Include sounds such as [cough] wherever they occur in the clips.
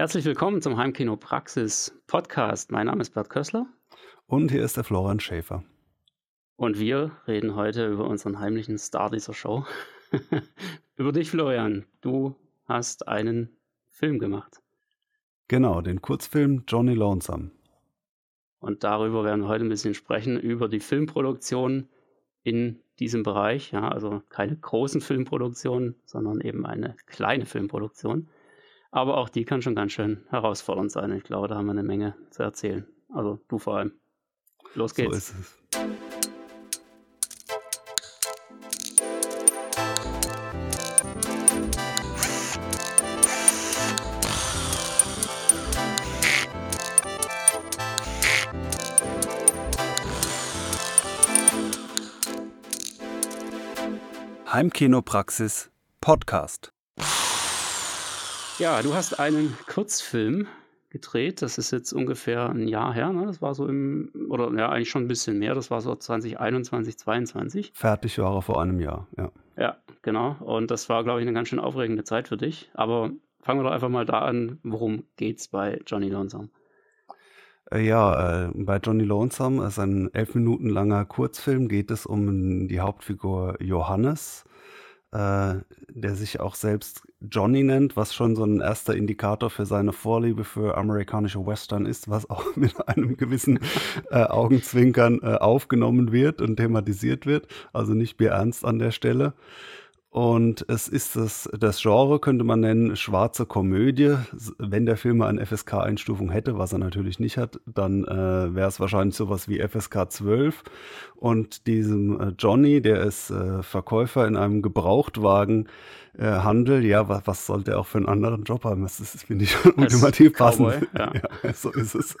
Herzlich willkommen zum Heimkino Praxis Podcast. Mein Name ist Bert Kössler. Und hier ist der Florian Schäfer. Und wir reden heute über unseren heimlichen Star dieser Show. [laughs] über dich, Florian. Du hast einen Film gemacht. Genau, den Kurzfilm Johnny Lonesome. Und darüber werden wir heute ein bisschen sprechen, über die Filmproduktion in diesem Bereich. Ja, also keine großen Filmproduktionen, sondern eben eine kleine Filmproduktion. Aber auch die kann schon ganz schön herausfordernd sein. Ich glaube, da haben wir eine Menge zu erzählen. Also du vor allem. Los geht's. So ist es. Heimkinopraxis Podcast. Ja, du hast einen Kurzfilm gedreht. Das ist jetzt ungefähr ein Jahr her. Ne? Das war so im, oder ja, eigentlich schon ein bisschen mehr. Das war so 2021, 2022. Fertig war er vor einem Jahr, ja. Ja, genau. Und das war, glaube ich, eine ganz schön aufregende Zeit für dich. Aber fangen wir doch einfach mal da an. Worum geht's bei Johnny Lonesome? Äh, ja, äh, bei Johnny Lonesome, ist ein elf Minuten langer Kurzfilm, geht es um die Hauptfigur Johannes äh, der sich auch selbst Johnny nennt, was schon so ein erster Indikator für seine Vorliebe für amerikanische Western ist, was auch [laughs] mit einem gewissen äh, Augenzwinkern äh, aufgenommen wird und thematisiert wird. Also nicht bierernst an der Stelle. Und es ist das, das Genre, könnte man nennen, schwarze Komödie. Wenn der Film eine FSK-Einstufung hätte, was er natürlich nicht hat, dann äh, wäre es wahrscheinlich sowas wie FSK 12. Und diesem äh, Johnny, der ist äh, Verkäufer in einem Gebrauchtwagen, äh, Handel, ja, was, was sollte er auch für einen anderen Job haben? Das ist, finde ich, [laughs] ultimativ passend. Ja. [laughs] ja. so ist es.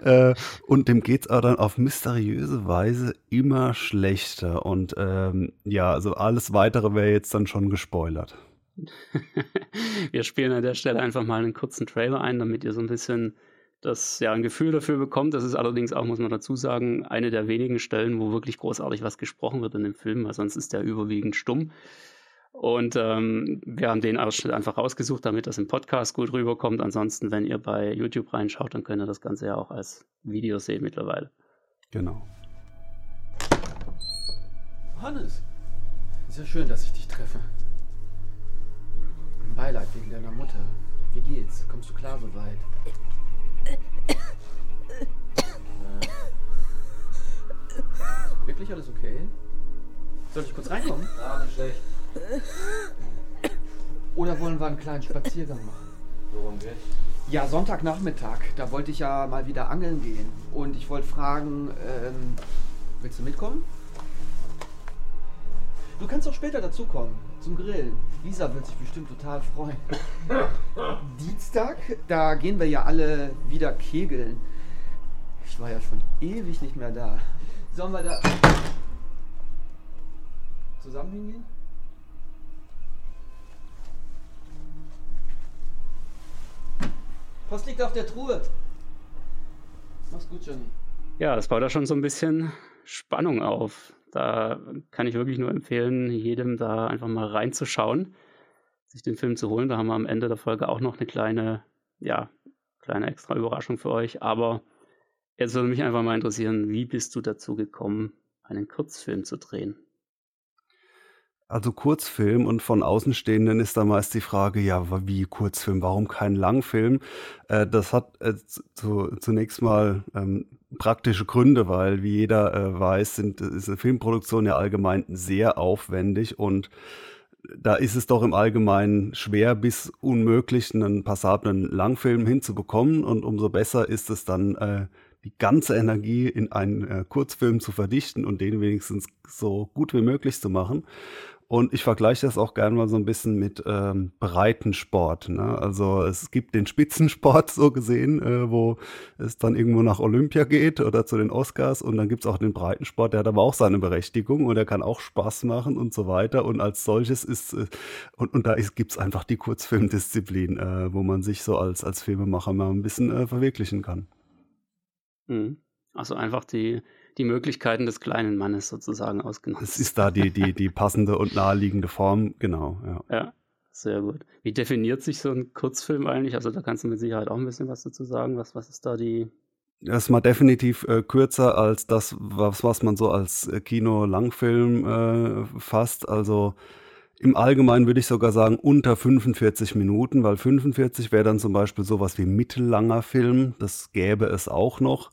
äh, und dem geht es aber dann auf mysteriöse Weise immer schlechter. Und ähm, ja, also alles weitere wäre jetzt dann schon gespoilert. [laughs] Wir spielen an der Stelle einfach mal einen kurzen Trailer ein, damit ihr so ein bisschen das ja ein Gefühl dafür bekommt. Das ist allerdings auch, muss man dazu sagen, eine der wenigen Stellen, wo wirklich großartig was gesprochen wird in dem Film, weil sonst ist der überwiegend stumm. Und ähm, wir haben den Ausschnitt einfach rausgesucht, damit das im Podcast gut rüberkommt. Ansonsten, wenn ihr bei YouTube reinschaut, dann könnt ihr das Ganze ja auch als Video sehen mittlerweile. Genau. Hannes, ist ja schön, dass ich dich treffe. Beileid wegen deiner Mutter. Wie geht's? Kommst du klar soweit? Wirklich alles okay? Soll ich kurz reinkommen? Ja, nicht schlecht. Oder wollen wir einen kleinen Spaziergang machen? Worum geht's? Ja, Sonntagnachmittag. Da wollte ich ja mal wieder angeln gehen. Und ich wollte fragen, ähm, willst du mitkommen? Du kannst auch später dazukommen, zum Grillen. Lisa wird sich bestimmt total freuen. [laughs] Dienstag, da gehen wir ja alle wieder kegeln. Ich war ja schon ewig nicht mehr da. Sollen wir da zusammen hingehen? Was liegt auf der Truhe? Mach's gut, Johnny. Ja, das baut da schon so ein bisschen Spannung auf. Da kann ich wirklich nur empfehlen, jedem da einfach mal reinzuschauen, sich den Film zu holen. Da haben wir am Ende der Folge auch noch eine kleine, ja, kleine extra Überraschung für euch. Aber jetzt würde mich einfach mal interessieren, wie bist du dazu gekommen, einen Kurzfilm zu drehen? Also Kurzfilm und von Außenstehenden ist da meist die Frage, ja, wie Kurzfilm, warum kein Langfilm? Äh, das hat äh, zu, zunächst mal ähm, praktische Gründe, weil wie jeder äh, weiß, sind, ist eine Filmproduktion ja allgemein sehr aufwendig und da ist es doch im Allgemeinen schwer bis unmöglich, einen passablen Langfilm hinzubekommen und umso besser ist es dann, äh, die ganze Energie in einen äh, Kurzfilm zu verdichten und den wenigstens so gut wie möglich zu machen. Und ich vergleiche das auch gerne mal so ein bisschen mit ähm, Breitensport. Ne? Also es gibt den Spitzensport so gesehen, äh, wo es dann irgendwo nach Olympia geht oder zu den Oscars. Und dann gibt es auch den Breitensport, der hat aber auch seine Berechtigung und der kann auch Spaß machen und so weiter. Und als solches ist, äh, und, und da gibt es einfach die Kurzfilmdisziplin, äh, wo man sich so als, als Filmemacher mal ein bisschen äh, verwirklichen kann. Mhm. Also einfach die die Möglichkeiten des kleinen Mannes sozusagen ausgenutzt. Es ist da die, die, die [laughs] passende und naheliegende Form, genau. Ja. ja. Sehr gut. Wie definiert sich so ein Kurzfilm eigentlich? Also da kannst du mit Sicherheit auch ein bisschen was dazu sagen. Was, was ist da die das ist mal definitiv äh, kürzer als das, was, was man so als äh, Kino-Langfilm äh, fasst. Also im Allgemeinen würde ich sogar sagen unter 45 Minuten, weil 45 wäre dann zum Beispiel sowas wie mittellanger Film. Das gäbe es auch noch.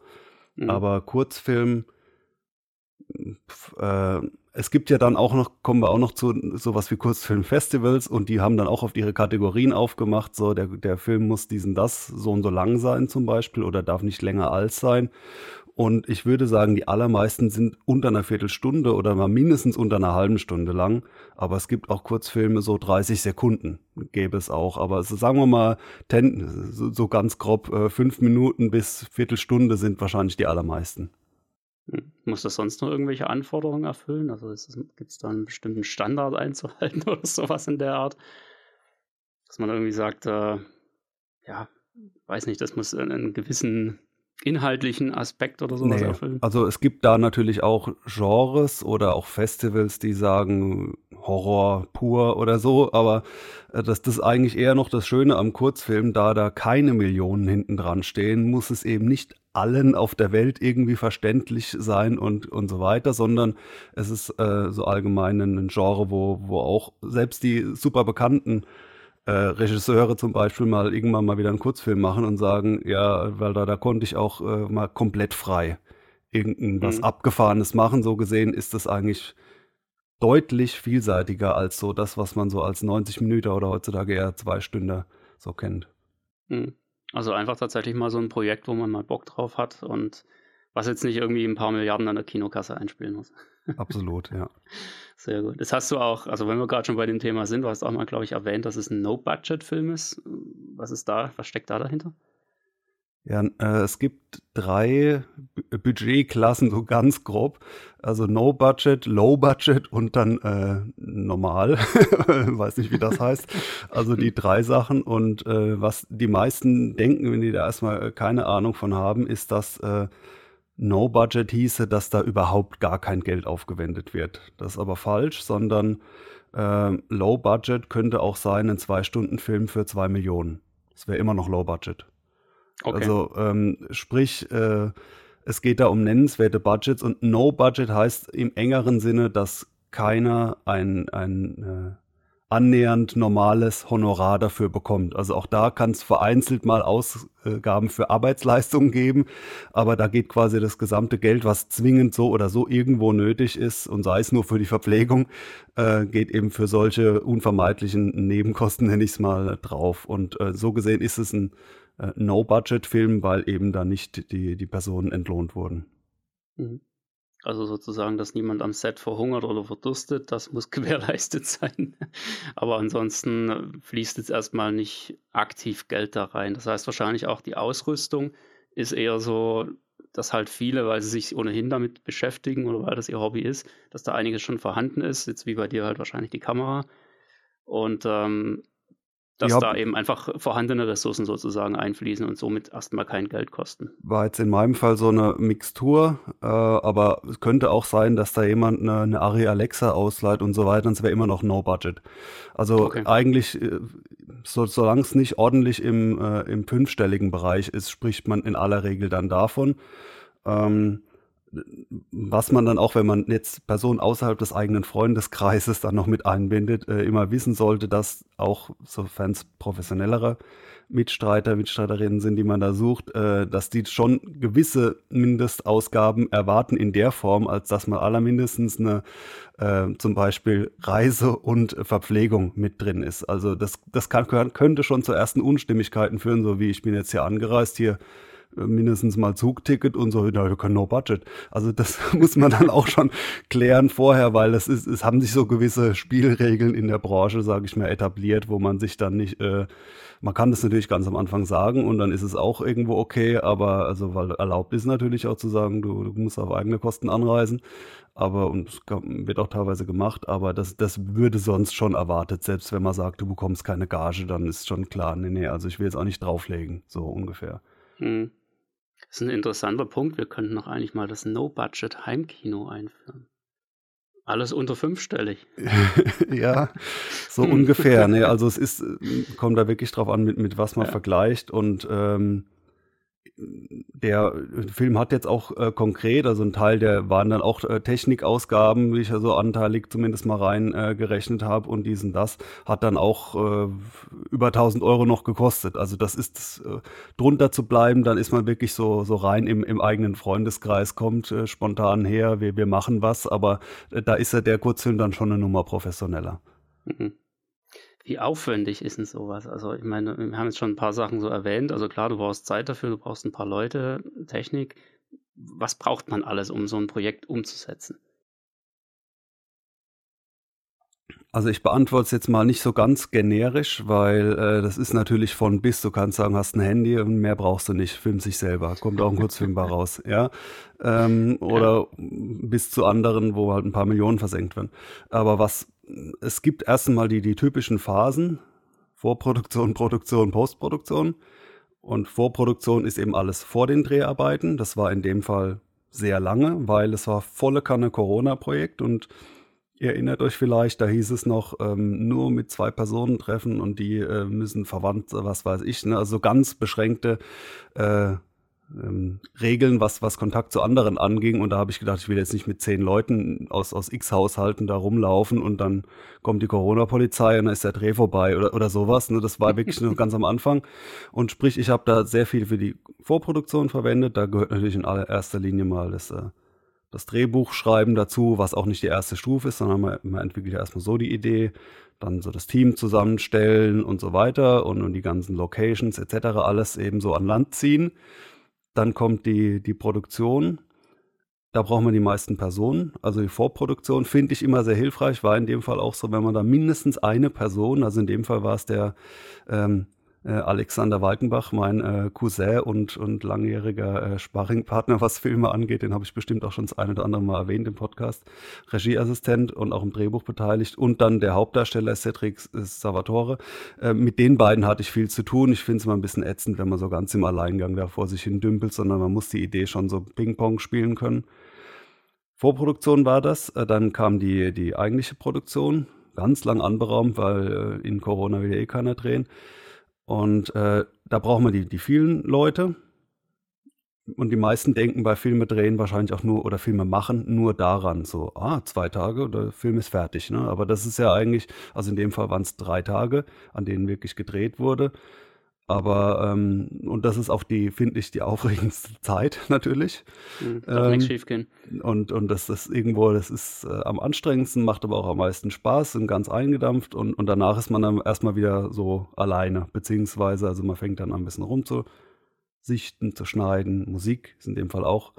Mhm. Aber Kurzfilm, äh, es gibt ja dann auch noch, kommen wir auch noch zu sowas wie Kurzfilmfestivals und die haben dann auch auf ihre Kategorien aufgemacht, so der, der Film muss diesen das so und so lang sein zum Beispiel oder darf nicht länger als sein. Und ich würde sagen, die allermeisten sind unter einer Viertelstunde oder mal mindestens unter einer halben Stunde lang. Aber es gibt auch Kurzfilme, so 30 Sekunden gäbe es auch. Aber also sagen wir mal, ten, so, so ganz grob, äh, fünf Minuten bis Viertelstunde sind wahrscheinlich die allermeisten. Hm. Muss das sonst noch irgendwelche Anforderungen erfüllen? Also gibt es da einen bestimmten Standard [laughs] einzuhalten oder sowas in der Art? Dass man irgendwie sagt, äh, ja, weiß nicht, das muss einen gewissen inhaltlichen Aspekt oder sowas nee. erfüllen? Also es gibt da natürlich auch Genres oder auch Festivals, die sagen Horror pur oder so, aber äh, das, das ist eigentlich eher noch das Schöne am Kurzfilm, da da keine Millionen hinten dran stehen, muss es eben nicht allen auf der Welt irgendwie verständlich sein und, und so weiter, sondern es ist äh, so allgemein ein Genre, wo, wo auch selbst die super bekannten äh, Regisseure zum Beispiel mal irgendwann mal wieder einen Kurzfilm machen und sagen, ja, weil da, da konnte ich auch äh, mal komplett frei irgendwas mhm. Abgefahrenes machen. So gesehen ist das eigentlich deutlich vielseitiger als so das, was man so als 90 Minuten oder heutzutage eher zwei Stunden so kennt. Mhm. Also einfach tatsächlich mal so ein Projekt, wo man mal Bock drauf hat und was jetzt nicht irgendwie ein paar Milliarden an der Kinokasse einspielen muss. Absolut, ja. Sehr gut. Das hast du auch, also wenn wir gerade schon bei dem Thema sind, du hast auch mal, glaube ich, erwähnt, dass es ein No-Budget-Film ist. Was ist da, was steckt da dahinter? Ja, äh, es gibt drei Budgetklassen, so ganz grob. Also No Budget, Low Budget und dann äh, normal. [laughs] Weiß nicht, wie das heißt. Also die drei Sachen. Und äh, was die meisten denken, wenn die da erstmal keine Ahnung von haben, ist, dass äh, No Budget hieße, dass da überhaupt gar kein Geld aufgewendet wird. Das ist aber falsch, sondern äh, Low Budget könnte auch sein, ein Zwei-Stunden-Film für zwei Millionen. Das wäre immer noch Low Budget. Okay. Also ähm, sprich, äh, es geht da um nennenswerte Budgets und No Budget heißt im engeren Sinne, dass keiner ein, ein äh, annähernd normales Honorar dafür bekommt. Also auch da kann es vereinzelt mal Ausgaben für Arbeitsleistungen geben, aber da geht quasi das gesamte Geld, was zwingend so oder so irgendwo nötig ist und sei es nur für die Verpflegung, äh, geht eben für solche unvermeidlichen Nebenkosten, nenne ich es mal, drauf. Und äh, so gesehen ist es ein äh, No-Budget-Film, weil eben da nicht die, die Personen entlohnt wurden. Mhm. Also sozusagen, dass niemand am Set verhungert oder verdurstet, das muss [laughs] gewährleistet sein. Aber ansonsten äh, fließt jetzt erstmal nicht aktiv Geld da rein. Das heißt wahrscheinlich auch die Ausrüstung ist eher so, dass halt viele, weil sie sich ohnehin damit beschäftigen oder weil das ihr Hobby ist, dass da einiges schon vorhanden ist. Jetzt wie bei dir halt wahrscheinlich die Kamera. Und ähm, dass ja, da eben einfach vorhandene Ressourcen sozusagen einfließen und somit erstmal kein Geld kosten. War jetzt in meinem Fall so eine Mixtur, äh, aber es könnte auch sein, dass da jemand eine, eine Ari Alexa ausleiht und so weiter, und es wäre immer noch No Budget. Also okay. eigentlich, äh, so, solange es nicht ordentlich im, äh, im fünfstelligen Bereich ist, spricht man in aller Regel dann davon. Ähm, was man dann auch, wenn man jetzt Personen außerhalb des eigenen Freundeskreises dann noch mit einbindet, äh, immer wissen sollte, dass auch, sofern es professionellere Mitstreiter, Mitstreiterinnen sind, die man da sucht, äh, dass die schon gewisse Mindestausgaben erwarten in der Form, als dass man allermindestens eine äh, zum Beispiel Reise und Verpflegung mit drin ist. Also das, das kann, könnte schon zu ersten Unstimmigkeiten führen, so wie ich bin jetzt hier angereist, hier mindestens mal Zugticket und so, da können no budget. Also das [laughs] muss man dann auch schon klären vorher, weil es ist, es haben sich so gewisse Spielregeln in der Branche, sage ich mal, etabliert, wo man sich dann nicht, äh, man kann das natürlich ganz am Anfang sagen und dann ist es auch irgendwo okay, aber also weil erlaubt ist natürlich auch zu sagen, du, du musst auf eigene Kosten anreisen, aber und es wird auch teilweise gemacht, aber das, das würde sonst schon erwartet, selbst wenn man sagt, du bekommst keine Gage, dann ist schon klar, nee, nee, also ich will jetzt auch nicht drauflegen, so ungefähr. Hm. Das ist ein interessanter Punkt. Wir könnten noch eigentlich mal das No-Budget-Heimkino einführen. Alles unter fünfstellig. [laughs] ja, so ungefähr. Ne? [laughs] Also es ist, kommt da wirklich drauf an, mit, mit was man ja. vergleicht. Und ähm, der Film hat jetzt auch äh, konkret, also ein Teil der waren dann auch äh, Technikausgaben, wie ich ja so anteilig zumindest mal rein äh, gerechnet habe und diesen das hat dann auch äh, über 1000 Euro noch gekostet. Also das ist äh, drunter zu bleiben, dann ist man wirklich so so rein im, im eigenen Freundeskreis, kommt äh, spontan her, wir, wir machen was, aber da ist ja der Kurzfilm dann schon eine Nummer professioneller. Mhm. Wie aufwendig ist denn sowas? Also ich meine, wir haben jetzt schon ein paar Sachen so erwähnt. Also klar, du brauchst Zeit dafür, du brauchst ein paar Leute, Technik. Was braucht man alles, um so ein Projekt umzusetzen? Also ich beantworte es jetzt mal nicht so ganz generisch, weil äh, das ist natürlich von bis. Du kannst sagen, hast ein Handy und mehr brauchst du nicht. Film sich selber, kommt auch ein Kurzfilm raus, ja. Ähm, oder bis zu anderen, wo halt ein paar Millionen versenkt werden. Aber was es gibt erst einmal die, die typischen Phasen, Vorproduktion, [laughs] Produktion, Postproduktion. Und Vorproduktion ist eben alles vor den Dreharbeiten. Das war in dem Fall sehr lange, weil es war volle Kanne Corona-Projekt und ihr erinnert euch vielleicht, da hieß es noch ähm, nur mit zwei Personen treffen und die äh, müssen verwandt, was weiß ich, ne? also ganz beschränkte äh, ähm, Regeln, was, was Kontakt zu anderen anging. Und da habe ich gedacht, ich will jetzt nicht mit zehn Leuten aus, aus X-Haushalten da rumlaufen und dann kommt die Corona-Polizei und dann ist der Dreh vorbei oder, oder sowas. Ne? Das war wirklich nur [laughs] ganz am Anfang. Und sprich, ich habe da sehr viel für die Vorproduktion verwendet. Da gehört natürlich in allererster Linie mal das, äh, das Drehbuch schreiben dazu, was auch nicht die erste Stufe ist, sondern man, man entwickelt ja erstmal so die Idee, dann so das Team zusammenstellen und so weiter und, und die ganzen Locations etc. alles eben so an Land ziehen. Dann kommt die, die Produktion. Da braucht man die meisten Personen. Also die Vorproduktion finde ich immer sehr hilfreich. War in dem Fall auch so, wenn man da mindestens eine Person, also in dem Fall war es der ähm, äh, Alexander Walkenbach, mein äh, Cousin und, und langjähriger äh, Sparringpartner, was Filme angeht. Den habe ich bestimmt auch schon das eine oder andere Mal erwähnt im Podcast. Regieassistent und auch im Drehbuch beteiligt. Und dann der Hauptdarsteller Cedric Salvatore. Äh, mit den beiden hatte ich viel zu tun. Ich finde es immer ein bisschen ätzend, wenn man so ganz im Alleingang da vor sich hin dümpelt, sondern man muss die Idee schon so Ping-Pong spielen können. Vorproduktion war das. Äh, dann kam die, die eigentliche Produktion. Ganz lang anberaumt, weil äh, in Corona ja eh keiner drehen. Und äh, da brauchen wir die, die vielen Leute. Und die meisten denken bei Filme drehen wahrscheinlich auch nur oder Filme machen nur daran. So, ah, zwei Tage oder der Film ist fertig. Ne? Aber das ist ja eigentlich, also in dem Fall waren es drei Tage, an denen wirklich gedreht wurde. Aber, ähm, und das ist auch die, finde ich, die aufregendste [laughs] Zeit natürlich. Mhm, darf ähm, nichts schief gehen. Und, und das ist irgendwo, das ist äh, am anstrengendsten, macht aber auch am meisten Spaß und ganz eingedampft. Und, und danach ist man dann erstmal wieder so alleine. Beziehungsweise, also man fängt dann an, ein bisschen rumzusichten, zu schneiden. Musik ist in dem Fall auch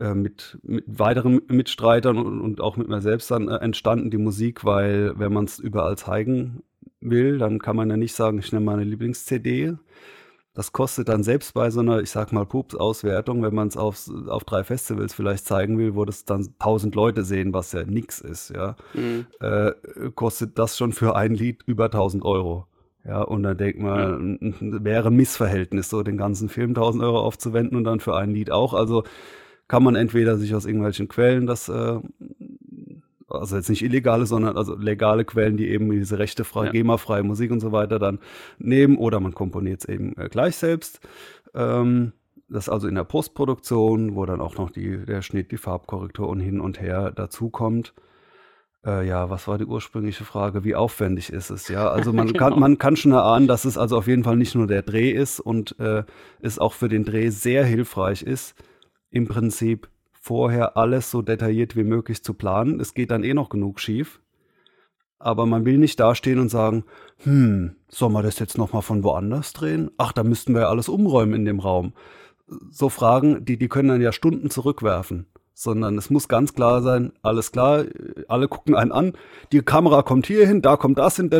äh, mit, mit weiteren Mitstreitern und, und auch mit mir selbst dann äh, entstanden, die Musik, weil wenn man es überall zeigen will, dann kann man ja nicht sagen, ich nehme meine Lieblings-CD. Das kostet dann selbst bei so einer, ich sag mal, Pups-Auswertung, wenn man es auf, auf drei Festivals vielleicht zeigen will, wo das dann tausend Leute sehen, was ja nix ist, ja, mhm. äh, kostet das schon für ein Lied über tausend Euro. Ja, und dann denkt man, mhm. wäre ein Missverhältnis, so den ganzen Film tausend Euro aufzuwenden und dann für ein Lied auch. Also kann man entweder sich aus irgendwelchen Quellen das äh, also jetzt nicht illegale, sondern also legale Quellen, die eben diese rechte ja. GEMA-freie Musik und so weiter dann nehmen oder man komponiert es eben äh, gleich selbst. Ähm, das also in der Postproduktion, wo dann auch noch die, der Schnitt, die Farbkorrektur und hin und her dazukommt. Äh, ja, was war die ursprüngliche Frage? Wie aufwendig ist es? Ja, also man [laughs] genau. kann man kann schon erahnen, dass es also auf jeden Fall nicht nur der Dreh ist und äh, es auch für den Dreh sehr hilfreich ist, im Prinzip vorher alles so detailliert wie möglich zu planen. Es geht dann eh noch genug schief. Aber man will nicht dastehen und sagen, hm, soll man das jetzt nochmal von woanders drehen? Ach, da müssten wir ja alles umräumen in dem Raum. So Fragen, die, die können dann ja Stunden zurückwerfen. Sondern es muss ganz klar sein, alles klar, alle gucken einen an, die Kamera kommt hier hin, da kommt das hin,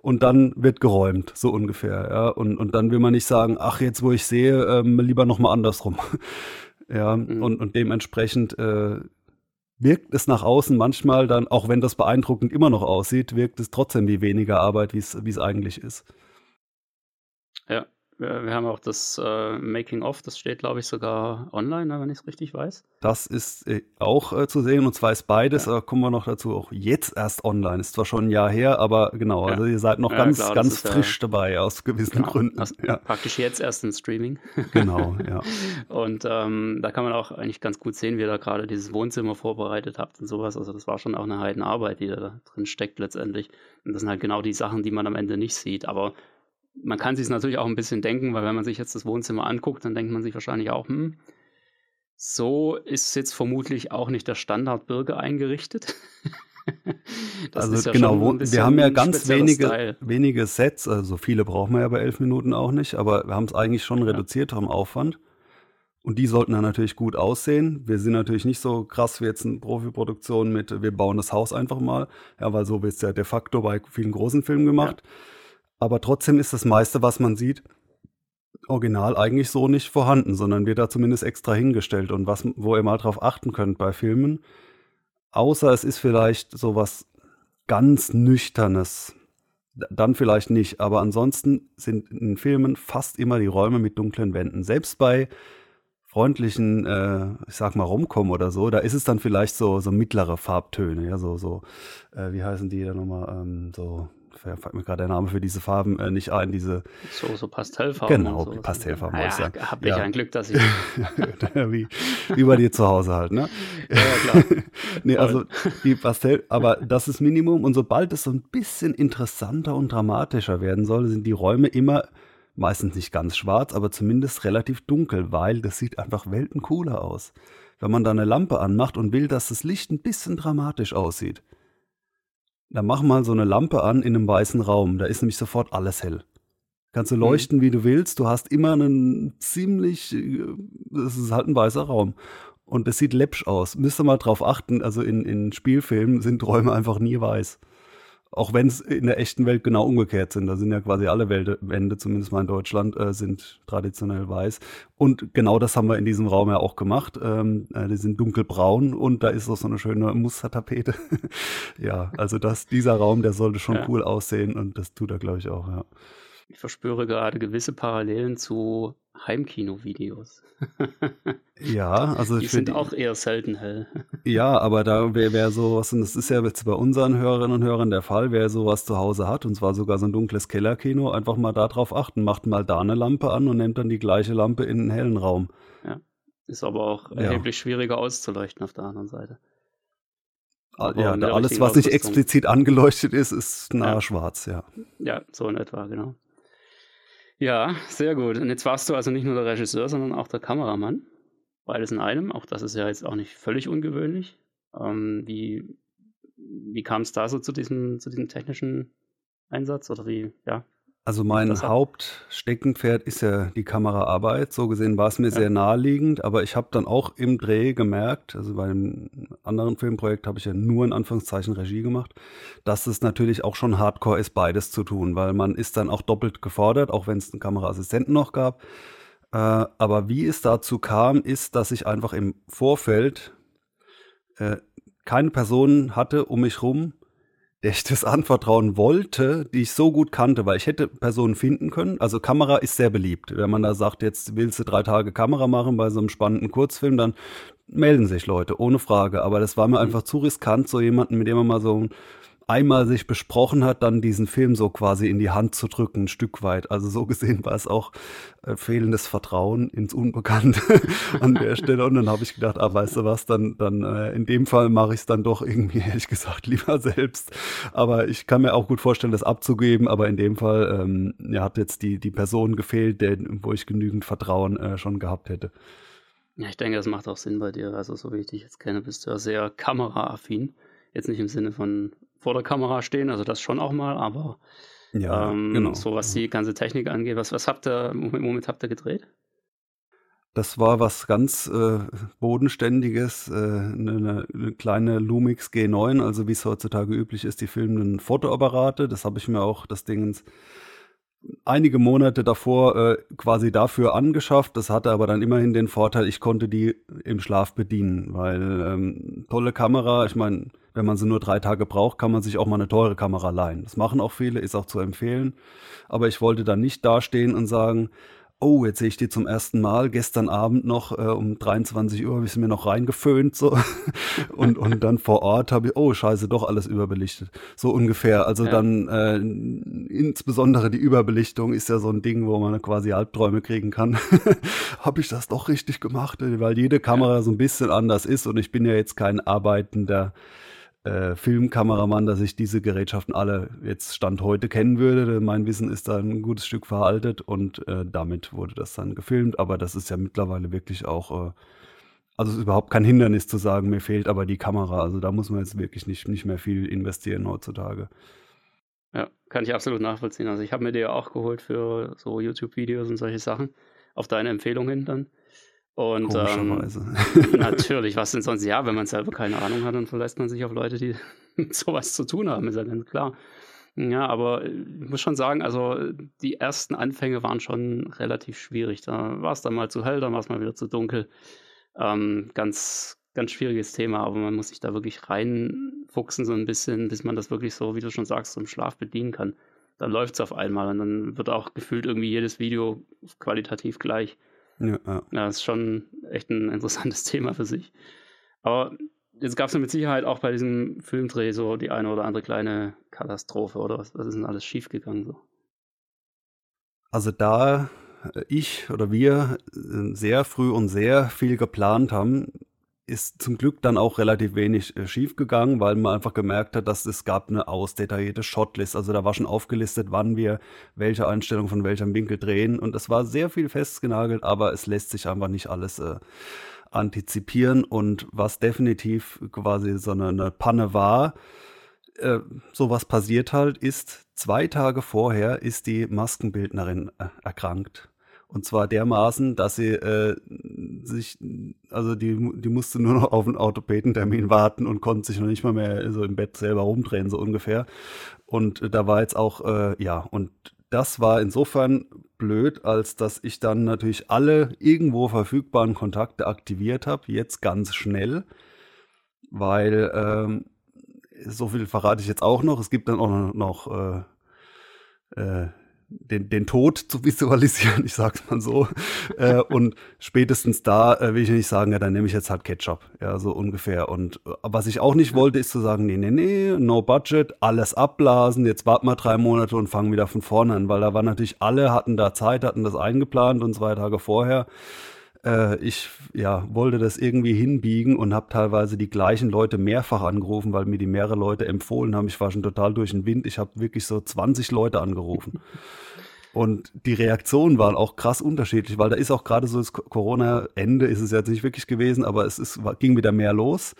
und dann wird geräumt, so ungefähr. Ja? Und, und dann will man nicht sagen, ach, jetzt wo ich sehe, ähm, lieber nochmal andersrum. Ja, mhm. und, und dementsprechend äh, wirkt es nach außen manchmal dann, auch wenn das beeindruckend immer noch aussieht, wirkt es trotzdem wie weniger Arbeit, wie es eigentlich ist. Ja, wir, haben auch das äh, Making-of, das steht, glaube ich, sogar online, ne, wenn ich es richtig weiß. Das ist äh, auch äh, zu sehen und zwar ist beides, ja. kommen wir noch dazu, auch jetzt erst online. Ist zwar schon ein Jahr her, aber genau, ja. also ihr seid noch ja, ganz, klar, ganz frisch dabei aus gewissen genau, Gründen. Also praktisch jetzt erst ein Streaming. [laughs] Genau, ja. und ähm, da kann man auch eigentlich ganz gut sehen, wie ihr da gerade dieses Wohnzimmer vorbereitet habt und sowas. Also das war schon auch eine Heidenarbeit, die da drin steckt letztendlich. Und das sind halt genau die Sachen, die man am Ende nicht sieht. Aber man kann sich natürlich auch ein bisschen denken, weil wenn man sich jetzt das Wohnzimmer anguckt, dann denkt man sich wahrscheinlich auch, hm, so ist jetzt vermutlich auch nicht der Standardbürger eingerichtet. [laughs] also ja genau, wir haben ja ganz wenige, wenige Sets, also viele brauchen wir ja bei elf Minuten auch nicht, aber wir haben es eigentlich schon reduziert am Aufwand. Und die sollten dann natürlich gut aussehen. Wir sind natürlich nicht so krass wie jetzt eine Profiproduktion mit, wir bauen das Haus einfach mal. Ja, weil so wird es ja de facto bei vielen großen Filmen gemacht. Ja. Aber trotzdem ist das meiste, was man sieht, original eigentlich so nicht vorhanden, sondern wird da zumindest extra hingestellt. Und was, wo ihr mal drauf achten könnt bei Filmen, außer es ist vielleicht so was ganz Nüchternes, dann vielleicht nicht. Aber ansonsten sind in Filmen fast immer die Räume mit dunklen Wänden. Selbst bei freundlichen, äh, ich sag mal, Romcom oder so, da ist es dann vielleicht so, so mittlere Farbtöne, ja, so, so, äh, wie heißen die da nochmal, ähm, so fällt mir gerade der Name für diese Farben äh, nicht ein, diese so, so Pastellfarben. Genau, die Pastellfarben. Ja, habe ich ja. ein Glück, dass ich. [laughs] wie, wie bei dir zu Hause halt, ne? Ja, klar. [laughs] nee, also die Pastell, aber das ist Minimum und sobald es so ein bisschen interessanter und dramatischer werden soll, sind die Räume immer meistens nicht ganz schwarz, aber zumindest relativ dunkel, weil das sieht einfach welten cooler aus. Wenn man da eine Lampe anmacht und will, dass das Licht ein bisschen dramatisch aussieht, dann mach mal so eine Lampe an in einem weißen Raum. Da ist nämlich sofort alles hell. Kannst du leuchten, mhm. wie du willst. Du hast immer einen ziemlich, das ist halt ein weißer Raum. Und es sieht läppsch aus. Müsst ihr mal drauf achten. Also in, in Spielfilmen sind Räume einfach nie weiß. Auch wenn es in der echten Welt genau umgekehrt sind. Da sind ja quasi alle Wände, zumindest mal in Deutschland, äh, sind traditionell weiß. Und genau das haben wir in diesem Raum ja auch gemacht. Ähm, äh, die sind dunkelbraun und da ist auch so eine schöne Mustertapete. [laughs] ja, also das, dieser Raum, der sollte schon ja. cool aussehen und das tut er, glaube ich, auch, ja. Ich verspüre gerade gewisse Parallelen zu Heimkino-Videos. [laughs] ja, also die sind die, auch eher selten hell. [laughs] ja, aber da wäre wär sowas, und das ist ja jetzt bei unseren Hörerinnen und Hörern der Fall, wer sowas zu Hause hat, und zwar sogar so ein dunkles Kellerkino, einfach mal darauf achten, macht mal da eine Lampe an und nimmt dann die gleiche Lampe in einen hellen Raum. Ja, ist aber auch erheblich ja. schwieriger auszuleuchten auf der anderen Seite. Ah, aber ja, alles, was nicht explizit angeleuchtet ist, ist nahe ja. schwarz, ja. Ja, so in etwa, genau. Ja, sehr gut. Und jetzt warst du also nicht nur der Regisseur, sondern auch der Kameramann. Beides in einem. Auch das ist ja jetzt auch nicht völlig ungewöhnlich. Ähm, wie wie kam es da so zu diesem, zu diesem technischen Einsatz? Oder wie, ja, also mein Hauptsteckenpferd ist ja die Kameraarbeit. So gesehen war es mir ja. sehr naheliegend, aber ich habe dann auch im Dreh gemerkt, also bei einem anderen Filmprojekt habe ich ja nur in Anführungszeichen Regie gemacht, dass es natürlich auch schon Hardcore ist, beides zu tun, weil man ist dann auch doppelt gefordert, auch wenn es einen Kameraassistenten noch gab. Äh, aber wie es dazu kam, ist, dass ich einfach im Vorfeld äh, keine Person hatte um mich rum, der ich das anvertrauen wollte, die ich so gut kannte, weil ich hätte Personen finden können. Also Kamera ist sehr beliebt. Wenn man da sagt, jetzt willst du drei Tage Kamera machen bei so einem spannenden Kurzfilm, dann melden sich Leute, ohne Frage. Aber das war mir einfach zu riskant, so jemanden, mit dem man mal so einmal sich besprochen hat, dann diesen Film so quasi in die Hand zu drücken, ein Stück weit. Also so gesehen war es auch äh, fehlendes Vertrauen ins Unbekannte [laughs] an der Stelle. Und dann habe ich gedacht, ah, weißt du was, dann, dann äh, in dem Fall mache ich es dann doch irgendwie, [laughs] ehrlich gesagt, lieber selbst. Aber ich kann mir auch gut vorstellen, das abzugeben. Aber in dem Fall ähm, ja, hat jetzt die, die Person gefehlt, der, wo ich genügend Vertrauen äh, schon gehabt hätte. Ja, ich denke, das macht auch Sinn bei dir. Also, so wie ich dich jetzt kenne, bist du ja sehr kameraaffin. Jetzt nicht im Sinne von vor der Kamera stehen, also das schon auch mal, aber ja, ähm, genau. so was die ganze Technik angeht, was, was habt ihr, im Moment habt ihr gedreht? Das war was ganz äh, Bodenständiges, äh, eine, eine, kleine Lumix G9, also wie es heutzutage üblich ist, die filmenden Fotoapparate. Das habe ich mir auch, das Ding einige Monate davor äh, quasi dafür angeschafft. Das hatte aber dann immerhin den Vorteil, ich konnte die im Schlaf bedienen, weil ähm, tolle Kamera, ich meine, wenn man sie nur drei Tage braucht, kann man sich auch mal eine teure Kamera leihen. Das machen auch viele, ist auch zu empfehlen. Aber ich wollte dann nicht dastehen und sagen, oh, jetzt sehe ich die zum ersten Mal. Gestern Abend noch äh, um 23 Uhr habe ich sie mir noch reingeföhnt so [laughs] und und dann vor Ort habe ich, oh scheiße, doch alles überbelichtet. So ungefähr. Also ja. dann äh, insbesondere die Überbelichtung ist ja so ein Ding, wo man quasi Albträume kriegen kann. [laughs] habe ich das doch richtig gemacht? Weil jede Kamera ja. so ein bisschen anders ist und ich bin ja jetzt kein arbeitender äh, Filmkameramann, dass ich diese Gerätschaften alle jetzt Stand heute kennen würde. Mein Wissen ist da ein gutes Stück veraltet und äh, damit wurde das dann gefilmt. Aber das ist ja mittlerweile wirklich auch, äh, also es ist überhaupt kein Hindernis zu sagen, mir fehlt aber die Kamera. Also da muss man jetzt wirklich nicht, nicht mehr viel investieren heutzutage. Ja, kann ich absolut nachvollziehen. Also ich habe mir die ja auch geholt für so YouTube-Videos und solche Sachen. Auf deine Empfehlung hin dann. Und ähm, [laughs] natürlich, was denn sonst? Ja, wenn man selber keine Ahnung hat, dann verlässt man sich auf Leute, die [laughs] mit sowas zu tun haben, ist ja ganz klar. Ja, aber ich muss schon sagen, also die ersten Anfänge waren schon relativ schwierig. Da war es dann mal zu hell, dann war es mal wieder zu dunkel. Ähm, ganz, ganz schwieriges Thema, aber man muss sich da wirklich reinfuchsen, so ein bisschen, bis man das wirklich so, wie du schon sagst, so im Schlaf bedienen kann. Dann läuft es auf einmal und dann wird auch gefühlt irgendwie jedes Video qualitativ gleich. Ja, ja. das ist schon echt ein interessantes [laughs] Thema für sich. Aber jetzt gab es ja mit Sicherheit auch bei diesem Filmdreh so die eine oder andere kleine Katastrophe, oder was, was ist denn alles schiefgegangen so? Also da ich oder wir äh, sehr früh und sehr viel geplant haben, ist zum Glück dann auch relativ wenig äh, schief gegangen, weil man einfach gemerkt hat, dass es gab eine ausdetaillierte Shotlist. Also da war schon aufgelistet, wann wir welche Einstellung von welchem Winkel drehen. Und es war sehr viel festgenagelt, aber es lässt sich einfach nicht alles äh, antizipieren. Und was definitiv quasi so eine, eine Panne war, äh, sowas passiert halt, ist zwei Tage vorher ist die Maskenbildnerin äh, erkrankt. Und zwar dermaßen, dass sie äh, sich, also die, die musste nur noch auf einen Orthopädentermin warten und konnte sich noch nicht mal mehr so im Bett selber rumdrehen, so ungefähr. Und da war jetzt auch, äh, ja, und das war insofern blöd, als dass ich dann natürlich alle irgendwo verfügbaren Kontakte aktiviert habe, jetzt ganz schnell, weil ähm, so viel verrate ich jetzt auch noch. Es gibt dann auch noch äh, äh, den, den Tod zu visualisieren, [laughs] ich sag's mal so. äh, und spätestens da äh, will ich nicht sagen, ja, dann nehme ich jetzt halt Ketchup, ja, so ungefähr. Und äh, was ich auch nicht wollte, ist zu sagen, nee, nee, nee, no budget, alles abblasen, jetzt warten wir drei Monate und fangen wieder von vorne an, weil da waren natürlich alle, hatten da Zeit, hatten das eingeplant und zwei Tage vorher äh, ich ja, wollte das irgendwie hinbiegen und habe teilweise die gleichen Leute mehrfach angerufen, weil mir die mehrere Leute empfohlen haben. Ich war schon total durch den Wind. Ich habe wirklich so 20 Leute angerufen. Und die Reaktionen waren auch krass unterschiedlich, weil da ist auch gerade so das Corona-Ende ist es jetzt nicht wirklich gewesen, aber es ist, ging wieder mehr los.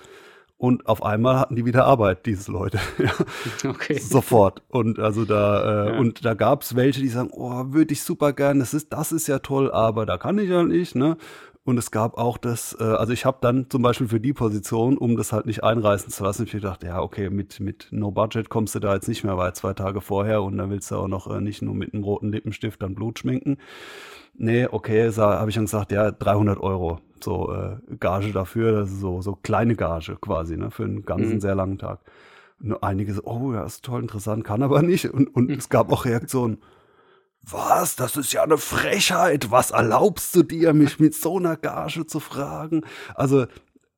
Und auf einmal hatten die wieder Arbeit, diese Leute. [laughs] okay. Sofort. Und also da, äh, ja. und da gab es welche, die sagen, oh, würde ich super gern, das ist, das ist ja toll, aber da kann ich ja nicht, ne? Und es gab auch das, äh, also ich habe dann zum Beispiel für die Position, um das halt nicht einreißen zu lassen, ich gedacht, ja, okay, mit, mit No Budget kommst du da jetzt nicht mehr weit, zwei Tage vorher und dann willst du auch noch äh, nicht nur mit einem roten Lippenstift dann Blut schminken. Nee, okay, habe ich dann gesagt, ja, 300 Euro so äh, Gage dafür, das ist so, so kleine Gage quasi, ne, für einen ganzen mhm. sehr langen Tag. Und einige so, oh, ja, ist toll, interessant, kann aber nicht. Und, und mhm. [laughs] es gab auch Reaktionen, was, das ist ja eine Frechheit, was erlaubst du dir, mich mit so einer Gage zu fragen? Also,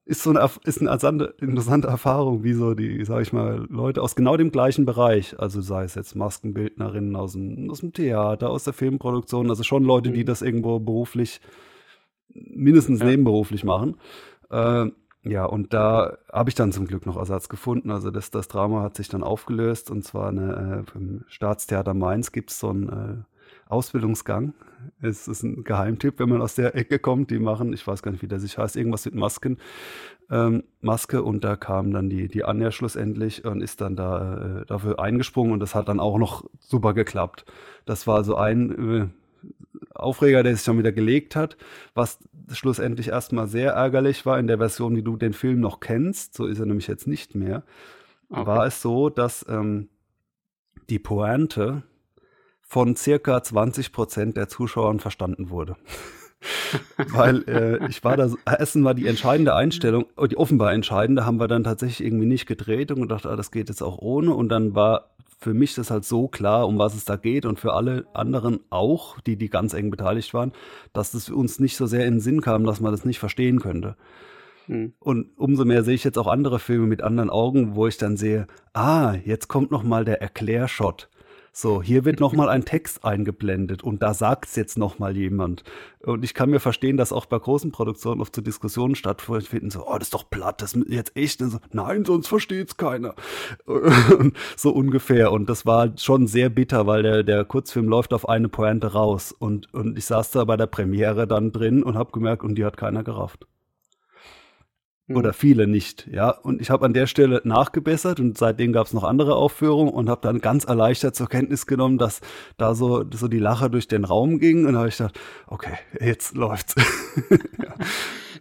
ist so eine, ist eine interessante Erfahrung, wie so die, sag ich mal, Leute aus genau dem gleichen Bereich, also sei es jetzt Maskenbildnerinnen aus dem, aus dem Theater, aus der Filmproduktion, also schon Leute, die mhm. das irgendwo beruflich mindestens ja. nebenberuflich machen. Äh, ja, und da habe ich dann zum Glück noch Ersatz gefunden. Also das, das Drama hat sich dann aufgelöst und zwar eine, äh, im Staatstheater Mainz gibt es so einen äh, Ausbildungsgang. Es ist ein Geheimtipp, wenn man aus der Ecke kommt. Die machen, ich weiß gar nicht, wie der sich heißt, irgendwas mit Masken. Ähm, Maske und da kam dann die, die Anja schlussendlich und ist dann da äh, dafür eingesprungen und das hat dann auch noch super geklappt. Das war also ein äh, Aufreger, der sich schon wieder gelegt hat, was schlussendlich erstmal sehr ärgerlich war in der Version, wie du den Film noch kennst, so ist er nämlich jetzt nicht mehr, okay. war es so, dass ähm, die Pointe von circa 20 Prozent der Zuschauern verstanden wurde. [laughs] weil äh, ich war da, Essen war die entscheidende Einstellung, oh, die offenbar entscheidende, haben wir dann tatsächlich irgendwie nicht gedreht und gedacht, ah, das geht jetzt auch ohne. Und dann war für mich das halt so klar, um was es da geht und für alle anderen auch, die, die ganz eng beteiligt waren, dass es uns nicht so sehr in den Sinn kam, dass man das nicht verstehen könnte. Mhm. Und umso mehr sehe ich jetzt auch andere Filme mit anderen Augen, wo ich dann sehe, ah, jetzt kommt noch mal der Erklärshot. So, hier wird nochmal ein Text eingeblendet und da sagt es jetzt nochmal jemand. Und ich kann mir verstehen, dass auch bei großen Produktionen oft zu so Diskussionen stattfinden, so, oh, das ist doch platt, das ist jetzt echt. So, Nein, sonst versteht es keiner. [laughs] so ungefähr. Und das war schon sehr bitter, weil der, der Kurzfilm läuft auf eine Pointe raus. Und, und ich saß da bei der Premiere dann drin und habe gemerkt, und die hat keiner gerafft. Oder mhm. viele nicht, ja. Und ich habe an der Stelle nachgebessert und seitdem gab es noch andere Aufführungen und habe dann ganz erleichtert zur Kenntnis genommen, dass da so, so die Lacher durch den Raum ging und habe ich gedacht, okay, jetzt läuft's. [laughs] ja.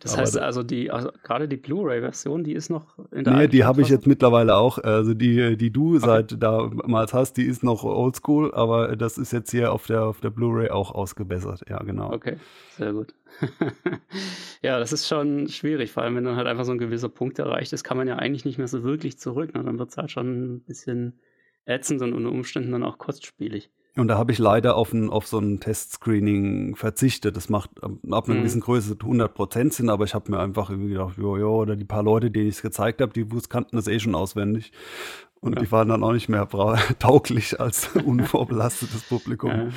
Das heißt also, die, also gerade die Blu-ray-Version, die ist noch in der Nee, die habe ich jetzt mittlerweile auch. Also die, die du okay. seit damals hast, die ist noch oldschool, aber das ist jetzt hier auf der, auf der Blu-ray auch ausgebessert. Ja, genau. Okay, sehr gut. [laughs] ja, das ist schon schwierig, vor allem wenn dann halt einfach so ein gewisser Punkt erreicht ist, kann man ja eigentlich nicht mehr so wirklich zurück. Ne? Dann wird es halt schon ein bisschen ätzend und unter Umständen dann auch kostspielig. Und da habe ich leider auf, ein, auf so ein Testscreening verzichtet. Das macht ab einer mhm. gewissen Größe 100 Prozent Sinn, aber ich habe mir einfach irgendwie gedacht, jo, jo, oder die paar Leute, denen ich es gezeigt habe, die kannten das eh schon auswendig. Und ja. die waren dann auch nicht mehr [laughs] tauglich als [laughs] unvorbelastetes Publikum. Ja.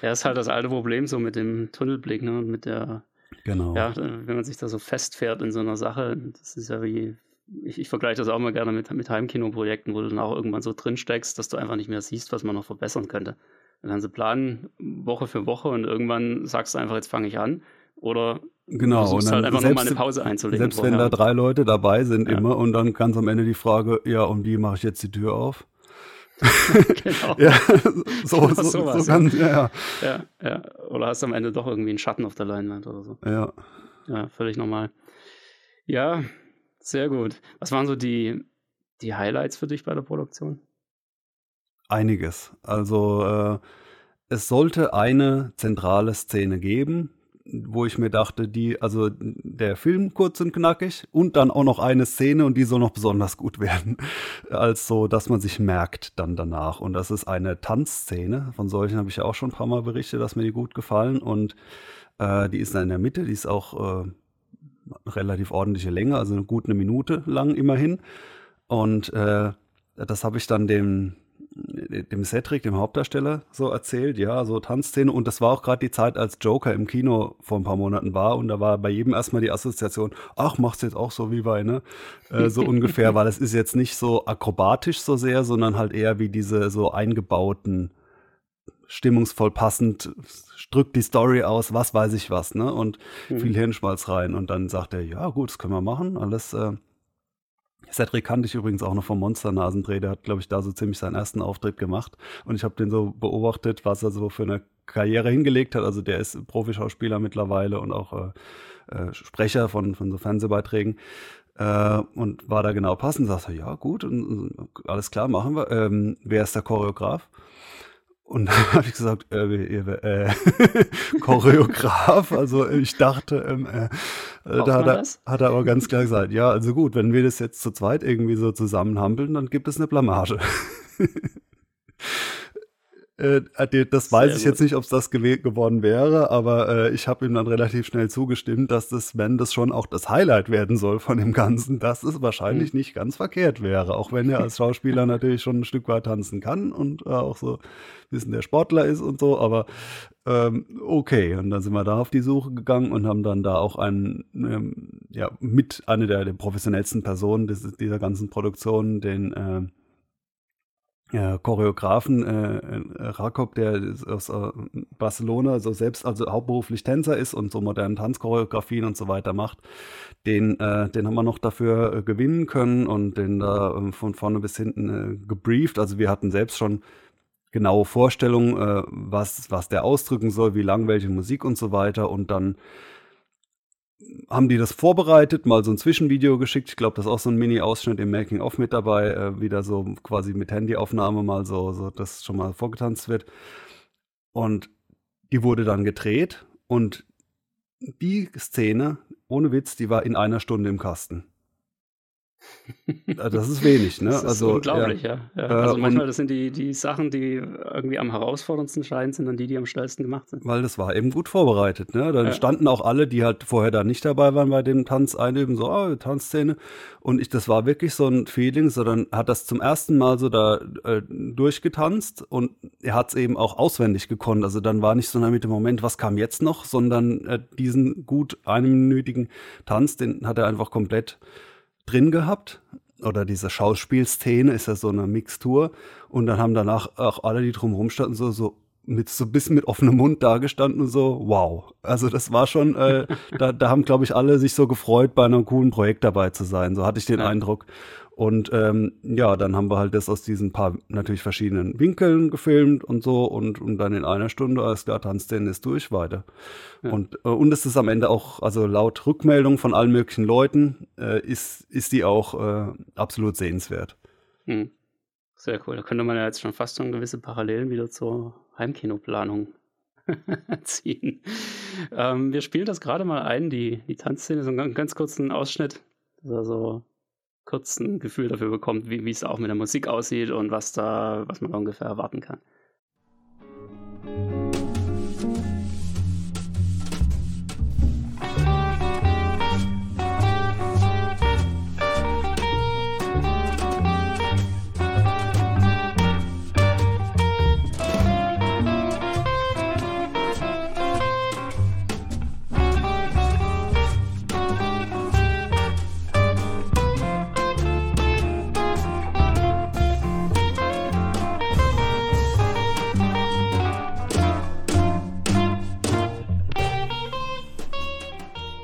ja, ist halt das alte Problem so mit dem Tunnelblick ne, und mit der, genau. ja, wenn man sich da so festfährt in so einer Sache, das ist ja wie ich, ich vergleiche das auch mal gerne mit, mit Heimkinoprojekten, wo du dann auch irgendwann so drin steckst, dass du einfach nicht mehr siehst, was man noch verbessern könnte. Dann kannst du planen, Woche für Woche und irgendwann sagst du einfach, jetzt fange ich an. Oder genau, du versuchst halt einfach nochmal eine Pause einzulegen. Selbst vorher. wenn da drei Leute dabei sind ja. immer und dann kannst du am Ende die Frage, ja, und wie mache ich jetzt die Tür auf? [laughs] [laughs] genau. ja, so, genau so, sowas, so ganz, ja. Ja, ja. ja, Oder hast du am Ende doch irgendwie einen Schatten auf der Leinwand oder so. Ja. Ja, völlig normal. Ja, sehr gut. Was waren so die, die Highlights für dich bei der Produktion? Einiges. Also äh, es sollte eine zentrale Szene geben, wo ich mir dachte, die, also der Film kurz und knackig und dann auch noch eine Szene und die soll noch besonders gut [laughs] werden, als so, dass man sich merkt dann danach. Und das ist eine Tanzszene. Von solchen habe ich ja auch schon ein paar Mal berichtet, dass mir die gut gefallen und äh, die ist dann in der Mitte, die ist auch äh, relativ ordentliche Länge, also eine gut eine Minute lang immerhin. Und äh, das habe ich dann dem, dem Cedric, dem Hauptdarsteller, so erzählt, ja, so Tanzszene. Und das war auch gerade die Zeit, als Joker im Kino vor ein paar Monaten war. Und da war bei jedem erstmal die Assoziation, ach, machst du jetzt auch so wie bei, ne? Äh, so [laughs] ungefähr, weil es ist jetzt nicht so akrobatisch so sehr, sondern halt eher wie diese so eingebauten stimmungsvoll passend, drückt die Story aus, was weiß ich was, ne? Und mhm. viel Hirnschmalz rein. Und dann sagt er, ja gut, das können wir machen. Alles, äh, Cedric kannte ich übrigens auch noch vom Monster-Nasendreh. Der hat, glaube ich, da so ziemlich seinen ersten Auftritt gemacht. Und ich habe den so beobachtet, was er so für eine Karriere hingelegt hat. Also der ist Profischauspieler mittlerweile und auch äh, äh, Sprecher von, von so Fernsehbeiträgen. Äh, und war da genau passend. Sagte, ja gut, und, und, alles klar, machen wir. Ähm, wer ist der Choreograf? Und dann [laughs] habe ich gesagt, äh, äh, [laughs] Choreograf. Also ich dachte, ähm, äh, da hat er, hat er aber ganz klar gesagt, ja, also gut, wenn wir das jetzt zu zweit irgendwie so zusammenhampeln, dann gibt es eine Blamage. [laughs] Äh, äh das weiß Sehr ich gut. jetzt nicht, ob es das geworden wäre, aber äh, ich habe ihm dann relativ schnell zugestimmt, dass das, wenn das schon auch das Highlight werden soll von dem Ganzen, dass es wahrscheinlich mhm. nicht ganz verkehrt wäre, auch wenn er als Schauspieler [laughs] natürlich schon ein Stück weit tanzen kann und äh, auch so ein bisschen der Sportler ist und so, aber ähm, okay, und dann sind wir da auf die Suche gegangen und haben dann da auch einen, ähm, ja, mit einer der, der professionellsten Personen des, dieser ganzen Produktion, den äh, Choreografen äh, äh, Rakob, der aus äh, Barcelona so selbst also hauptberuflich Tänzer ist und so modernen Tanzchoreografien und so weiter macht, den äh, den haben wir noch dafür äh, gewinnen können und den da äh, von vorne bis hinten äh, gebrieft. Also wir hatten selbst schon genaue Vorstellungen, äh, was was der ausdrücken soll, wie lang welche Musik und so weiter und dann haben die das vorbereitet, mal so ein Zwischenvideo geschickt. Ich glaube, das ist auch so ein Mini-Ausschnitt im Making-of mit dabei, äh, wieder so quasi mit Handyaufnahme mal so, so, dass schon mal vorgetanzt wird. Und die wurde dann gedreht und die Szene, ohne Witz, die war in einer Stunde im Kasten. Das ist wenig, ne? Das ist also, unglaublich, ja. ja. Äh, Also und- manchmal, das sind die, die Sachen, die irgendwie am herausforderndsten scheinen, sind dann die, die am schnellsten gemacht sind. Weil das war eben gut vorbereitet, ne? Dann Ja. standen auch alle, die halt vorher da nicht dabei waren bei dem Tanz einüben, so, ah, Tanzszene. Und ich, das war wirklich so ein Feeling, so dann hat das zum ersten Mal so da äh, durchgetanzt und er hat es eben auch auswendig gekonnt. Also dann war nicht so mit dem Moment, was kam jetzt noch, sondern äh, diesen gut einminütigen Tanz, den hat er einfach komplett drin gehabt. Oder diese Schauspielszene ist ja so eine Mixtur. Und dann haben danach auch alle, die drumherum standen, so, so mit so ein bisschen mit offenem Mund dagestanden und so, wow. Also das war schon, äh, [laughs] da, da haben, glaube ich, alle sich so gefreut, bei einem coolen Projekt dabei zu sein. So hatte ich den Ja. Eindruck. Und ähm, ja, dann haben wir halt das aus diesen paar natürlich verschiedenen Winkeln gefilmt und so und, und dann in einer Stunde, alles klar, Tanzszene ist durch, weiter. Ja. Und, äh, und es ist am Ende auch, also laut Rückmeldung von allen möglichen Leuten, äh, ist, ist die auch äh, absolut sehenswert. Hm. Sehr cool. Da könnte man ja jetzt schon fast schon gewisse Parallelen wieder zur Heimkinoplanung [laughs] ziehen. Ähm, wir spielen das gerade mal ein, die, die Tanzszene, so einen ganz, kurzen Ausschnitt, dass er so kurz ein Gefühl dafür bekommt, wie es auch mit der Musik aussieht und was da, was man ungefähr erwarten kann.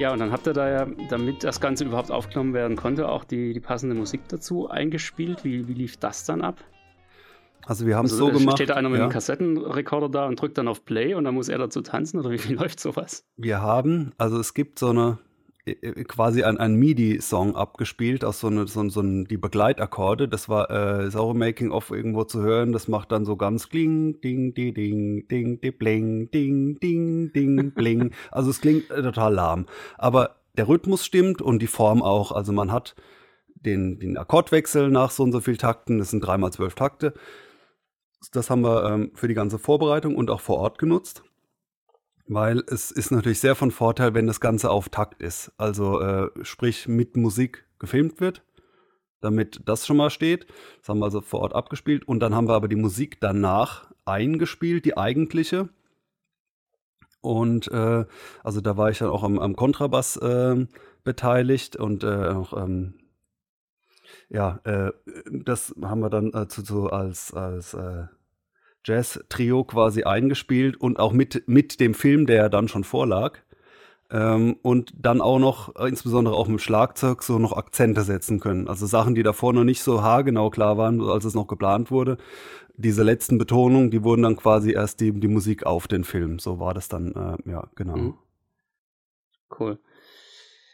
Ja, und dann habt ihr da ja, damit das Ganze überhaupt aufgenommen werden konnte, auch die, die passende Musik dazu eingespielt. Wie, wie lief das dann ab? Also wir haben es Also, so äh, gemacht. Steht da einer mit ja. einem Kassettenrekorder da und drückt dann auf Play und dann muss er dazu tanzen oder wie, wie [laughs] läuft sowas? Wir haben, also es gibt so eine quasi ein, ein MIDI-Song abgespielt aus so eine, so, so die Begleitakkorde. Das war äh, ist auch im Making-of irgendwo zu hören. Das macht dann so ganz kling, ding, di, ding, ding, di, bling, ding, ding, ding, bling. Also es klingt äh, total lahm. Aber der Rhythmus stimmt und die Form auch. Also man hat den, den Akkordwechsel nach so und so viel Takten. Das sind dreimal zwölf Takte. Das haben wir ähm, für die ganze Vorbereitung und auch vor Ort genutzt. Weil es ist natürlich sehr von Vorteil, wenn das Ganze auf Takt ist. Also äh, sprich mit Musik gefilmt wird, damit das schon mal steht. Das haben wir also vor Ort abgespielt. Und dann haben wir aber die Musik danach eingespielt, die eigentliche. Und äh, also da war ich dann auch am, am Kontrabass äh, beteiligt und äh, auch ähm, ja, äh, das haben wir dann äh, zu, zu als, als Jazz-Trio quasi eingespielt und auch mit, mit dem Film, der ja dann schon vorlag. Ähm, und dann auch noch, äh, insbesondere auch mit dem Schlagzeug, so noch Akzente setzen können. Also Sachen, die davor noch nicht so haargenau klar waren, als es noch geplant wurde. Diese letzten Betonungen, die wurden dann quasi erst die, die Musik auf den Film. So war das dann, äh, ja, genau. Mhm. Cool.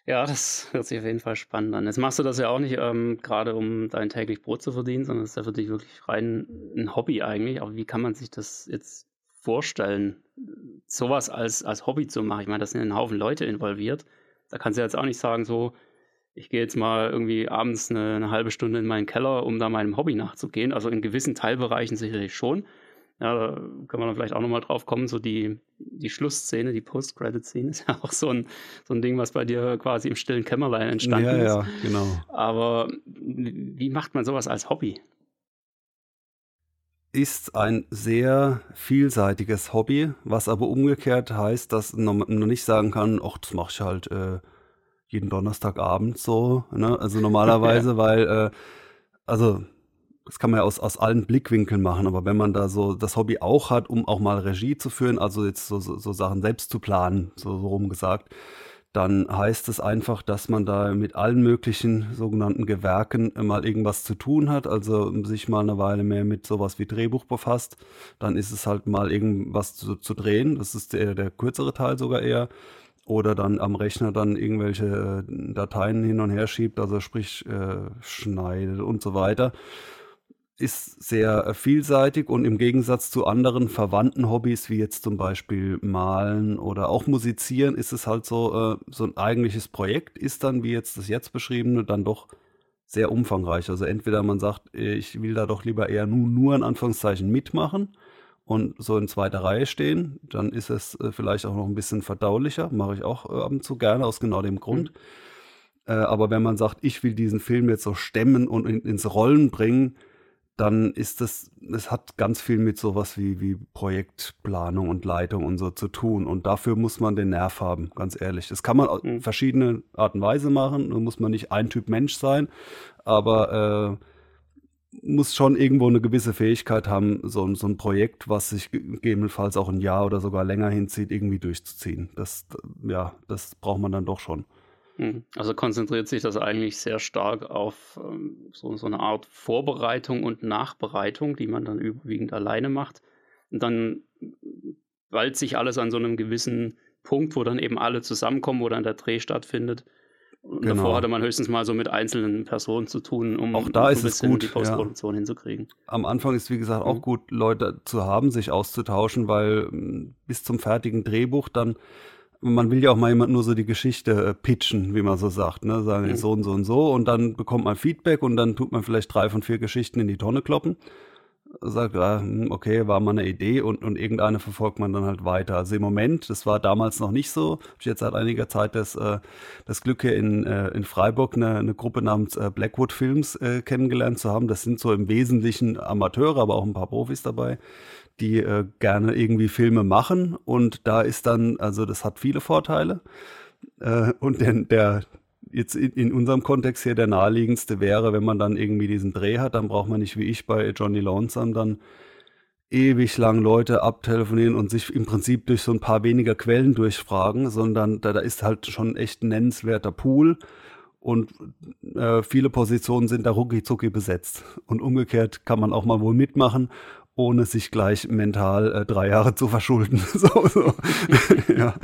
Ja, das hört sich auf jeden Fall spannend an. Jetzt machst du das ja auch nicht ähm, gerade, um dein täglich Brot zu verdienen, sondern es ist ja für dich wirklich rein ein Hobby eigentlich. Aber wie kann man sich das jetzt vorstellen, sowas als, als Hobby zu machen? Ich meine, da sind ein Haufen Leute involviert. Da kannst du jetzt auch nicht sagen, so, ich gehe jetzt mal irgendwie abends eine, eine halbe Stunde in meinen Keller, um da meinem Hobby nachzugehen. Also in gewissen Teilbereichen sicherlich schon. Ja, da können wir dann vielleicht auch nochmal drauf kommen. So die, die Schlussszene, die Post-Credit-Szene ist [laughs] ja auch so ein, so ein Ding, was bei dir quasi im stillen Kämmerlein entstanden ja, ist. ja, genau. Aber wie macht man sowas als Hobby? ist ein sehr vielseitiges Hobby, was aber umgekehrt heißt, dass man noch nicht sagen kann, ach, das mache ich halt äh, jeden Donnerstagabend so. Ne? Also [laughs] normalerweise, weil, äh, also das kann man ja aus, aus allen Blickwinkeln machen, aber wenn man da so das Hobby auch hat, um auch mal Regie zu führen, also jetzt so, so, so Sachen selbst zu planen, so, so rum dann heißt es einfach, dass man da mit allen möglichen sogenannten Gewerken mal irgendwas zu tun hat, also sich mal eine Weile mehr mit sowas wie Drehbuch befasst. Dann ist es halt mal irgendwas zu, zu drehen, das ist der, der kürzere Teil sogar eher. Oder dann am Rechner dann irgendwelche äh, Dateien hin und her schiebt, also sprich äh, schneidet und so weiter. Ist sehr äh, vielseitig und im Gegensatz zu anderen verwandten Hobbys, wie jetzt zum Beispiel Malen oder auch Musizieren, ist es halt so, äh, so ein eigentliches Projekt ist dann, wie jetzt das jetzt beschriebene, dann doch sehr umfangreich. Also entweder man sagt, äh, ich will da doch lieber eher nur, nur in Anführungszeichen mitmachen und so in zweiter Reihe stehen, dann ist es äh, vielleicht auch noch ein bisschen verdaulicher, mache ich auch äh, ab und zu gerne aus genau dem Grund. Mhm. Äh, aber wenn man sagt, ich will diesen Film jetzt so stemmen und in, ins Rollen bringen, dann ist das, es hat ganz viel mit sowas wie, wie Projektplanung und Leitung und so zu tun. Und dafür muss man den Nerv haben, ganz ehrlich. Das kann man auf mhm. verschiedene Art und Weise machen. Da muss man nicht ein Typ Mensch sein, aber äh, muss schon irgendwo eine gewisse Fähigkeit haben, so, so ein Projekt, was sich gegebenenfalls auch ein Jahr oder sogar länger hinzieht, irgendwie durchzuziehen. Das, ja, das braucht man dann doch schon. Hm. Also konzentriert sich das eigentlich sehr stark auf ähm, so, so, eine Art Vorbereitung und Nachbereitung, die man dann überwiegend alleine macht. Und dann ballt sich alles an so einem gewissen Punkt, wo dann eben alle zusammenkommen, wo dann der Dreh stattfindet. Und genau. davor hatte man höchstens mal so mit einzelnen Personen zu tun, um auch da ist es gut, die Postproduktion ja. hinzukriegen. Am Anfang ist wie gesagt auch mhm. gut, Leute zu haben, sich auszutauschen, weil hm, bis zum fertigen Drehbuch dann man will ja auch mal jemand nur so die Geschichte äh, pitchen, wie man so sagt, ne? Sagen mhm. so und so und so und dann bekommt man Feedback und dann tut man vielleicht drei von vier Geschichten in die Tonne kloppen. Sagt, ah, okay, war mal eine Idee und, und irgendeine verfolgt man dann halt weiter. Also im Moment, das war damals noch nicht so. Ich jetzt seit einiger Zeit das, äh, das Glück hier in, äh, in Freiburg eine, eine Gruppe namens äh, Blackwood Films äh, kennengelernt zu haben. Das sind so im Wesentlichen Amateure, aber auch ein paar Profis dabei die äh, gerne irgendwie Filme machen und da ist dann, also das hat viele Vorteile. Äh, und denn der jetzt in, in, unserem Kontext hier der naheliegendste wäre, wenn man dann irgendwie diesen Dreh hat, dann braucht man nicht wie ich bei Johnny Lonesome dann ewig lang Leute abtelefonieren und sich im Prinzip durch so ein paar weniger Quellen durchfragen, sondern da, da ist halt schon echt ein nennenswerter Pool und äh, viele Positionen sind da rucki besetzt. Und umgekehrt kann man auch mal wohl mitmachen ohne sich gleich mental äh, drei Jahre zu verschulden. [laughs] so, so. [laughs] ja,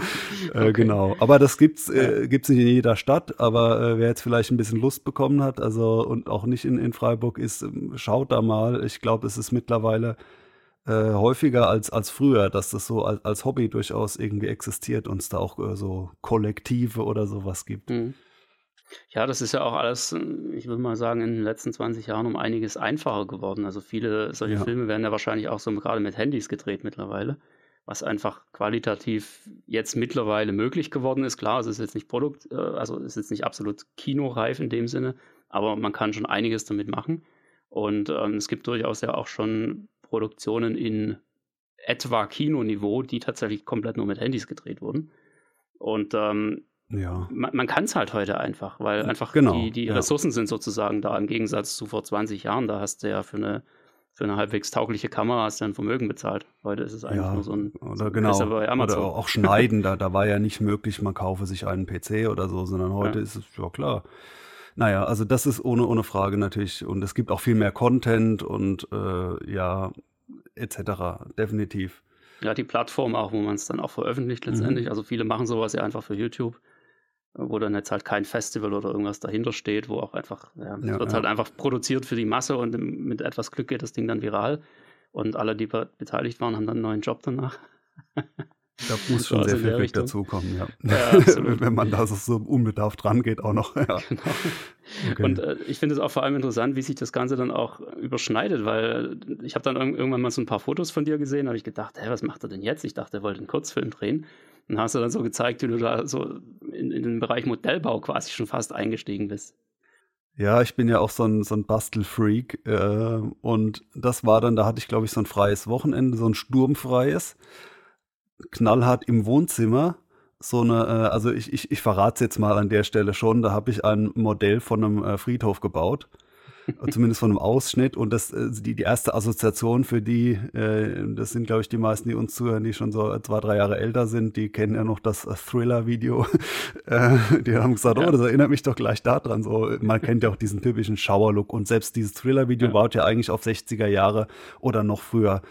äh, okay. genau. Aber das gibt's äh, gibt's nicht in jeder Stadt. Aber äh, wer jetzt vielleicht ein bisschen Lust bekommen hat, also und auch nicht in, in Freiburg ist, ähm, schaut da mal. Ich glaube, es ist mittlerweile äh, häufiger als als früher, dass das so als, als Hobby durchaus irgendwie existiert und es da auch äh, so Kollektive oder sowas gibt. Mhm. Ja, das ist ja auch alles, ich würde mal sagen, in den letzten 20 Jahren um einiges einfacher geworden. Also viele solche ja. Filme werden ja wahrscheinlich auch so gerade mit Handys gedreht mittlerweile, was einfach qualitativ jetzt mittlerweile möglich geworden ist. Klar, es ist jetzt nicht Produkt, äh, also es ist jetzt nicht absolut kinoreif in dem Sinne, aber man kann schon einiges damit machen. Und ähm, es gibt durchaus ja auch schon Produktionen in etwa Kinoniveau, die tatsächlich komplett nur mit Handys gedreht wurden. Und ähm, ja. Man, man kann es halt heute einfach, weil einfach genau, die, die ja. Ressourcen sind sozusagen da im Gegensatz zu vor 20 Jahren. Da hast du ja für eine, für eine halbwegs taugliche Kamera hast du ein Vermögen bezahlt. Heute ist es eigentlich ja, nur so ein oder genau oder auch schneiden. da, da war ja nicht möglich, man kaufe sich einen PC oder so, sondern heute ist es ja klar. Naja, also das ist ohne, ohne Frage natürlich. Und es gibt auch viel mehr Content und äh, ja, etc. Definitiv. Ja, die Plattform auch, wo man es dann auch veröffentlicht letztendlich. Mhm. Also viele machen sowas ja einfach für YouTube wo dann jetzt halt kein Festival oder irgendwas dahinter steht, wo auch einfach, ja, ja wird ja. halt einfach produziert für die Masse und mit etwas Glück geht das Ding dann viral. Und alle, die beteiligt waren, haben dann einen neuen Job danach. [laughs] Da muss schon sehr viel Glück dazukommen, ja. ja [laughs] Wenn man da so unbedarft rangeht, auch noch. [laughs] Ja. Genau. Okay. Und äh, ich finde es auch vor allem interessant, wie sich das Ganze dann auch überschneidet, weil ich habe dann irgendwann mal so ein paar Fotos von dir gesehen, habe ich gedacht, hä, was macht er denn jetzt? Ich dachte, er wollte einen Kurzfilm drehen. Und hast du dann so gezeigt, wie du da so in, in den Bereich Modellbau quasi schon fast eingestiegen bist. Ja, ich bin ja auch so ein, so ein Bastelfreak. Äh, und das war dann, da hatte ich, glaube ich, so ein freies Wochenende, so ein sturmfreies, knallhart im Wohnzimmer. So eine, äh, also ich, ich, ich verrate es jetzt mal an der Stelle schon, da habe ich ein Modell von einem äh, Friedhof gebaut. [laughs] zumindest von einem Ausschnitt. Und das äh, die, die erste Assoziation für die, das sind, glaube ich, die meisten, die uns zuhören, die schon so zwei, drei Jahre älter sind, die kennen ja noch das Thriller-Video. [laughs] die haben gesagt, ja. oh, das erinnert mich doch gleich daran. So, man kennt ja auch diesen typischen Shower-Look. Und selbst dieses Thriller-Video ja. baut ja eigentlich auf 60er Jahre oder noch früher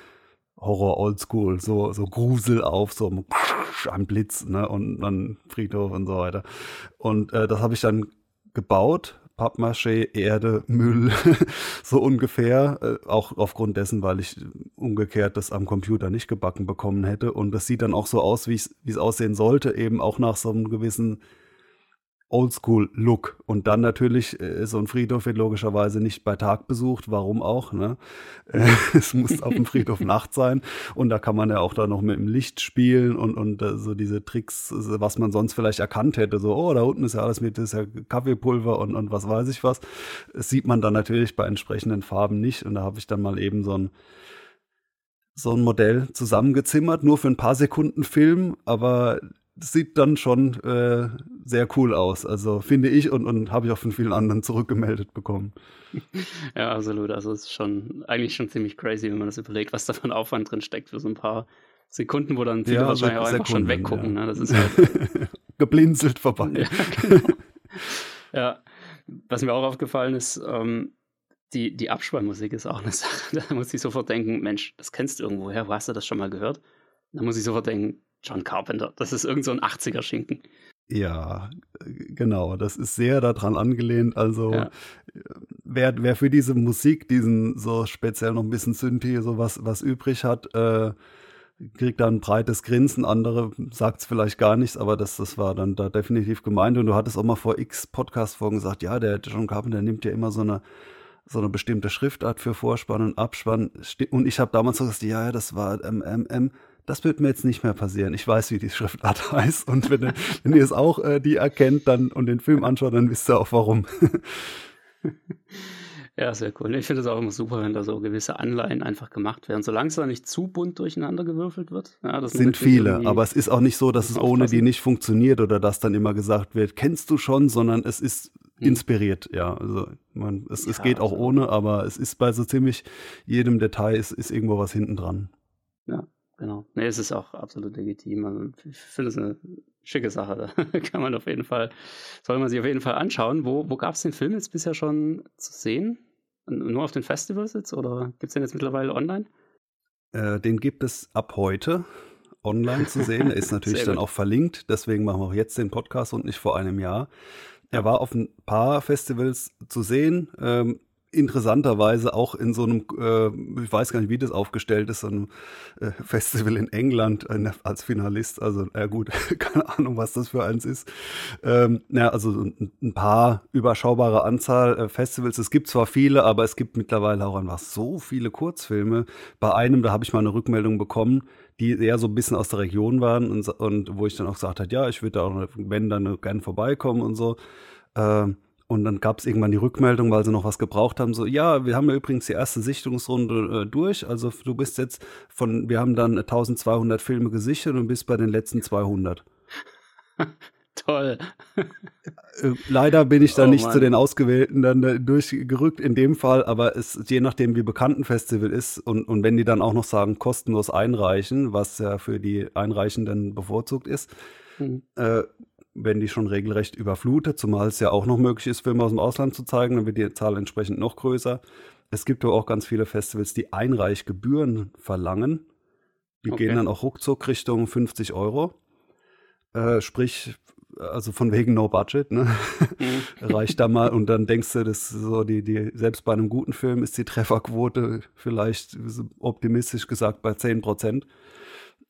Horror Oldschool, so, so Grusel auf, so ein [laughs] Blitz, ne, und dann Friedhof und so weiter. Und äh, das habe ich dann gebaut Pappmaché, Erde, Müll, [laughs] so ungefähr. Äh, auch aufgrund dessen, weil ich umgekehrt das am Computer nicht gebacken bekommen hätte. Und das sieht dann auch so aus, wie es aussehen sollte, eben auch nach so einem gewissen Oldschool-Look. Und dann natürlich, äh, so ein Friedhof wird logischerweise nicht bei Tag besucht, warum auch, ne? Äh, [laughs] es muss auf dem Friedhof [laughs] Nacht sein. Und da kann man ja auch da noch mit dem Licht spielen und, und äh, so diese Tricks, was man sonst vielleicht erkannt hätte. So, oh, da unten ist ja alles mit, ist ja Kaffeepulver und, und was weiß ich was. Das sieht man dann natürlich bei entsprechenden Farben nicht. Und da habe ich dann mal eben so ein so ein Modell zusammengezimmert, nur für ein paar Sekunden Film, aber sieht dann schon äh, sehr cool aus. Also finde ich und, und habe ich auch von vielen anderen zurückgemeldet bekommen. [laughs] Ja, absolut. Also es ist schon eigentlich schon ziemlich crazy, wenn man das überlegt, was da für ein Aufwand drin steckt für so ein paar Sekunden, wo dann viele ja, wahrscheinlich auch einfach schon weggucken. Ja. Ne? Das ist [laughs] halt Geblinzelt vorbei. Ja, [laughs] genau. ja, was mir auch aufgefallen ist, ähm, die, die Abspannmusik ist auch eine Sache. Da muss ich sofort denken, Mensch, das kennst du irgendwoher, wo hast du das schon mal gehört? Da muss ich sofort denken, John Carpenter. Das ist irgend so ein 80er-Schinken. Ja, genau. Das ist sehr daran angelehnt. Also, ja. wer, wer für diese Musik, diesen so speziell noch ein bisschen Synthi, so was, was übrig hat, äh, kriegt da ein breites Grinsen. Andere sagt es vielleicht gar nichts, aber das, das war dann da definitiv gemeint. Und du hattest auch mal vor x Podcast-Folgen gesagt, ja, der John Carpenter nimmt ja immer so eine so eine bestimmte Schriftart für Vorspann und Abspann. Und ich habe damals gesagt, ja, ja, das war MMM das wird mir jetzt nicht mehr passieren. Ich weiß, wie die Schriftart [laughs] heißt. Und wenn, wenn ihr es auch äh, die erkennt dann und den Film anschaut, dann wisst ihr auch warum. [laughs] Ja, sehr cool. Ich finde es auch immer super, wenn da so gewisse Anleihen einfach gemacht werden, solange es da nicht zu bunt durcheinander gewürfelt wird. Ja, das sind viele, aber es ist auch nicht so, dass es ohne die nicht funktioniert oder dass dann immer gesagt wird, kennst du schon, sondern es ist hm. inspiriert, ja. Also man, es, ja, es geht auch also. ohne, aber es ist bei so ziemlich jedem Detail ist, ist irgendwo was hinten dran. Ja, Genau. Nee, es ist auch absolut legitim. Also ich finde es eine schicke Sache. Da [laughs] kann man auf jeden Fall, soll man sich auf jeden Fall anschauen. Wo, wo gab es den Film jetzt bisher schon zu sehen? Nur auf den Festivals jetzt oder gibt es den jetzt mittlerweile online? Äh, den gibt es ab heute online zu sehen. Er ist [laughs] natürlich dann auch verlinkt. Deswegen machen wir auch jetzt den Podcast und nicht vor einem Jahr. Er war auf ein paar Festivals zu sehen. Ähm, interessanterweise auch in so einem, äh, ich weiß gar nicht, wie das aufgestellt ist, so einem äh, Festival in England äh, als Finalist. Also, ja gut, [laughs] keine Ahnung, was das für eins ist. Ähm, ja, also ein, ein paar überschaubare Anzahl äh, Festivals. Es gibt zwar viele, aber es gibt mittlerweile auch einfach so viele Kurzfilme. Bei einem, da habe ich mal eine Rückmeldung bekommen, die eher so ein bisschen aus der Region waren und, und wo ich dann auch gesagt habe, ja, ich würde da auch, wenn, dann gerne vorbeikommen und so. Ähm, und dann gab es irgendwann die Rückmeldung, weil sie noch was gebraucht haben, so, ja, wir haben ja übrigens die erste Sichtungsrunde äh, durch, also du bist jetzt von, wir haben dann 1200 Filme gesichert und bist bei den letzten 200. [laughs] Toll. Äh, leider bin ich da oh, nicht Mann. zu den Ausgewählten dann äh, durchgerückt in dem Fall, aber es je nachdem, wie bekannt ein Festival ist und, und wenn die dann auch noch sagen, kostenlos einreichen, was ja für die Einreichenden bevorzugt ist, mhm. Werden die schon regelrecht überflutet, zumal es ja auch noch möglich ist, Filme aus dem Ausland zu zeigen, dann wird die Zahl entsprechend noch größer. Es gibt aber auch ganz viele Festivals, die Einreichgebühren verlangen. Die okay. gehen dann auch ruckzuck Richtung 50 Euro. Äh, sprich, also von wegen No Budget, ne? Mhm. [laughs] Reicht da mal und dann denkst du, dass so die, die, selbst bei einem guten Film ist die Trefferquote vielleicht optimistisch gesagt bei 10 Prozent.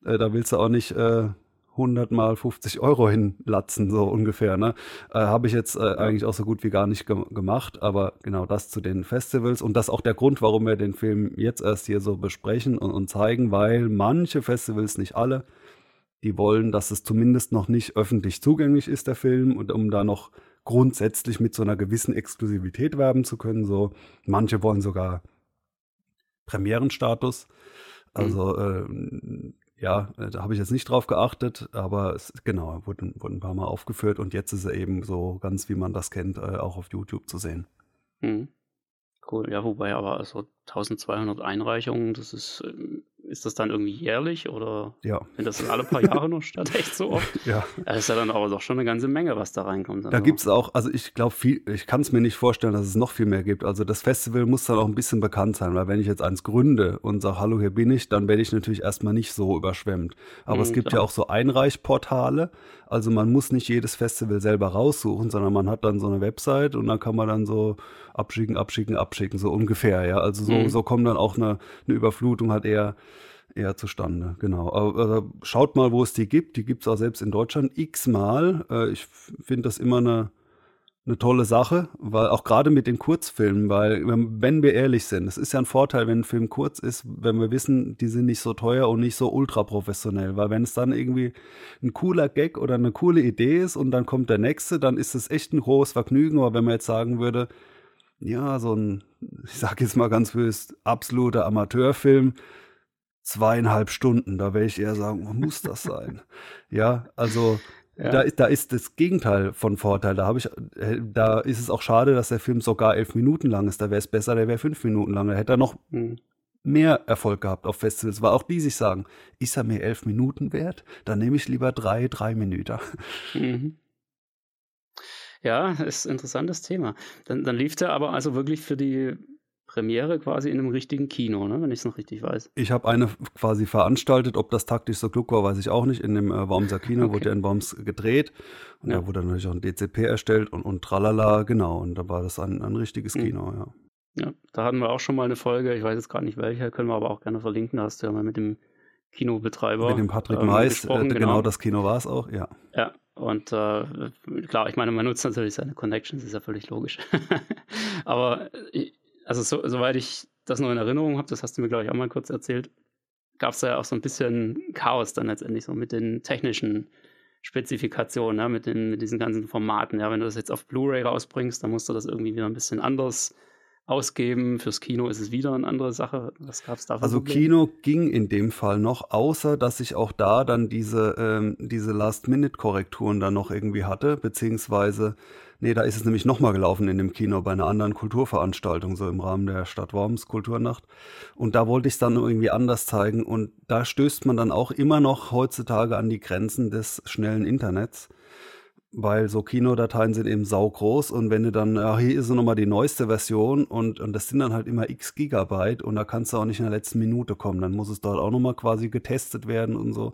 Äh, da willst du auch nicht äh, 100 mal 50 Euro hinlatzen, so ungefähr. Ne? Äh, Habe ich jetzt äh, eigentlich auch so gut wie gar nicht ge gemacht, aber genau das zu den Festivals und das ist auch der Grund, warum wir den Film jetzt erst hier so besprechen und, und zeigen, weil manche Festivals, nicht alle, die wollen, dass es zumindest noch nicht öffentlich zugänglich ist, der Film, und um da noch grundsätzlich mit so einer gewissen Exklusivität werben zu können. So, manche wollen sogar Premierenstatus. Also äh, ja, äh, da habe ich jetzt nicht drauf geachtet, aber es, genau, wurde, wurde ein paar Mal aufgeführt und jetzt ist er eben so ganz, wie man das kennt, äh, auch auf YouTube zu sehen. Hm. Cool, ja, wobei aber also 1200 Einreichungen, das ist ähm, ist das dann irgendwie jährlich oder ja. findet das alle paar Jahre noch statt? Echt so oft? [laughs] Ja. Das ist ja dann aber doch schon eine ganze Menge, was da reinkommt. Da gibt es auch, also ich glaube, viel, ich kann es mir nicht vorstellen, dass es noch viel mehr gibt. Also das Festival muss dann auch ein bisschen bekannt sein, weil wenn ich jetzt eins gründe und sage, hallo, hier bin ich, dann werde ich natürlich erstmal nicht so überschwemmt. Aber Mhm, es gibt klar. ja auch so Einreichportale. Also man muss nicht jedes Festival selber raussuchen, sondern man hat dann so eine Website und dann kann man dann so abschicken, abschicken, abschicken, so ungefähr, ja. Also so, Mhm. so kommt dann auch eine, eine Überflutung halt eher eher zustande, genau. Aber, aber schaut mal, wo es die gibt. Die gibt es auch selbst in Deutschland x-mal. Äh, ich finde das immer eine, eine tolle Sache, weil auch gerade mit den Kurzfilmen, weil wenn, wir ehrlich sind, es ist ja ein Vorteil, wenn ein Film kurz ist, wenn wir wissen, die sind nicht so teuer und nicht so ultra professionell, weil wenn es dann irgendwie ein cooler Gag oder eine coole Idee ist und dann kommt der nächste, dann ist es echt ein großes Vergnügen, aber wenn man jetzt sagen würde, ja, so ein, ich sag jetzt mal ganz böse, absoluter Amateurfilm, zweieinhalb Stunden, da werde ich eher sagen, muss das sein? [laughs] ja, also Ja. da, ist, da ist das Gegenteil von Vorteil. Da habe ich, äh, da ist es auch schade, dass der Film sogar elf Minuten lang ist. Da wäre es besser, der wäre fünf Minuten lang. Da hätte er noch Mhm. mehr Erfolg gehabt auf Festivals, weil auch die sich sagen, ist er mir elf Minuten wert? Dann nehme ich lieber drei, drei Minuten. Mhm. Ja, ist ein interessantes Thema. Dann, dann lief der aber also wirklich für die Premiere quasi in einem richtigen Kino, ne? wenn ich es noch richtig weiß. Ich habe eine quasi veranstaltet, ob das taktisch so klug war, weiß ich auch nicht. In dem äh, Wormser Kino Okay. wurde ja in Worms gedreht und Ja. da wurde natürlich auch ein DCP erstellt und, und tralala, genau. Und da war das ein, ein richtiges Mhm. Kino, ja. Ja, da hatten wir auch schon mal eine Folge, ich weiß jetzt gerade nicht welche, können wir aber auch gerne verlinken. Da hast du ja mal mit dem Kinobetreiber. Mit dem Patrick ähm, Mais, äh, gesprochen, genau. das Kino war es auch, ja. Ja, und äh, klar, ich meine, man nutzt natürlich seine Connections, ist ja völlig logisch. [laughs] Aber äh, also so, soweit ich das noch in Erinnerung habe, das hast du mir, glaube ich, auch mal kurz erzählt, gab es da ja auch so ein bisschen Chaos dann letztendlich so mit den technischen Spezifikationen, ja, mit, den, mit diesen ganzen Formaten. Ja, wenn du das jetzt auf Blu-ray rausbringst, dann musst du das irgendwie wieder ein bisschen anders ausgeben. Fürs Kino ist es wieder eine andere Sache. Was gab es da Also Probleme? Kino ging in dem Fall noch, außer dass ich auch da dann diese, ähm, diese Last-Minute-Korrekturen dann noch irgendwie hatte, beziehungsweise, nee, da ist es nämlich nochmal gelaufen in dem Kino bei einer anderen Kulturveranstaltung, so im Rahmen der Stadt Worms Kulturnacht. Und da wollte ich es dann irgendwie anders zeigen und da stößt man dann auch immer noch heutzutage an die Grenzen des schnellen Internets. Weil so Kinodateien sind eben saugroß und wenn du dann, ja, hier ist nochmal die neueste Version und, und das sind dann halt immer x Gigabyte und da kannst du auch nicht in der letzten Minute kommen. Dann muss es dort auch nochmal quasi getestet werden und so.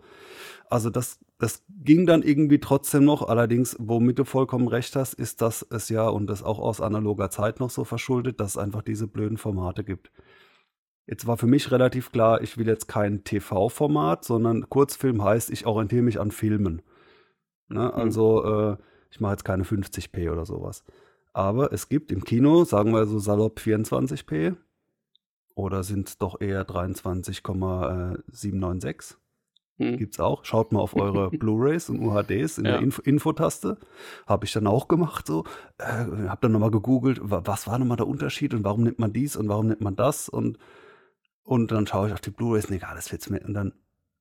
Also das, das ging dann irgendwie trotzdem noch. Allerdings, womit du vollkommen recht hast, ist, dass es ja, und das auch aus analoger Zeit noch so verschuldet, dass es einfach diese blöden Formate gibt. Jetzt war für mich relativ klar, ich will jetzt kein TV-Format, sondern Kurzfilm heißt, ich orientiere mich an Filmen. Ne? Also äh, ich mache jetzt keine 50p oder sowas. Aber es gibt im Kino, sagen wir so salopp 24p oder sind es doch eher 23,796. Hm. Gibt's auch. Schaut mal auf eure [laughs] Blu-rays und UHDs in Ja. der Info Infotaste. Habe ich dann auch gemacht so. Äh, habe dann nochmal gegoogelt, wa- was war nochmal der Unterschied und warum nimmt man dies und warum nimmt man das und und dann schaue ich auf die Blu-rays, nee, egal, das wird's mir und dann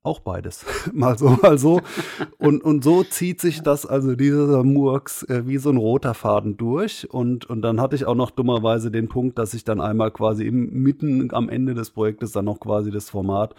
auch beides. [laughs] mal so, mal so. [laughs] Und, und so zieht sich das, also dieser Murks, äh, wie so ein roter Faden durch. Und, und dann hatte ich auch noch dummerweise den Punkt, dass ich dann einmal quasi im, mitten am Ende des Projektes dann noch quasi das Format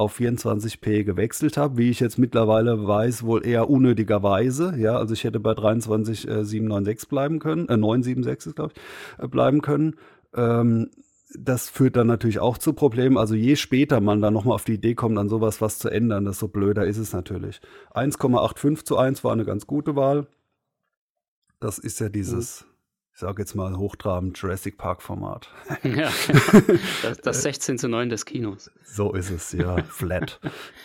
auf 24p gewechselt habe, wie ich jetzt mittlerweile weiß, wohl eher unnötigerweise. Ja, also ich hätte bei 23,796 bleiben können, äh, 976 ist, glaube ich, äh, bleiben können. Ähm, das führt dann natürlich auch zu Problemen. Also je später man dann nochmal auf die Idee kommt, an sowas was zu ändern, desto blöder ist es natürlich. 1,85 zu 1 war eine ganz gute Wahl. Das ist ja dieses, ich sage jetzt mal hochtrabend Jurassic Park Format. [laughs] Ja, das, das 16 zu 9 des Kinos. So ist es, ja, [laughs] flat.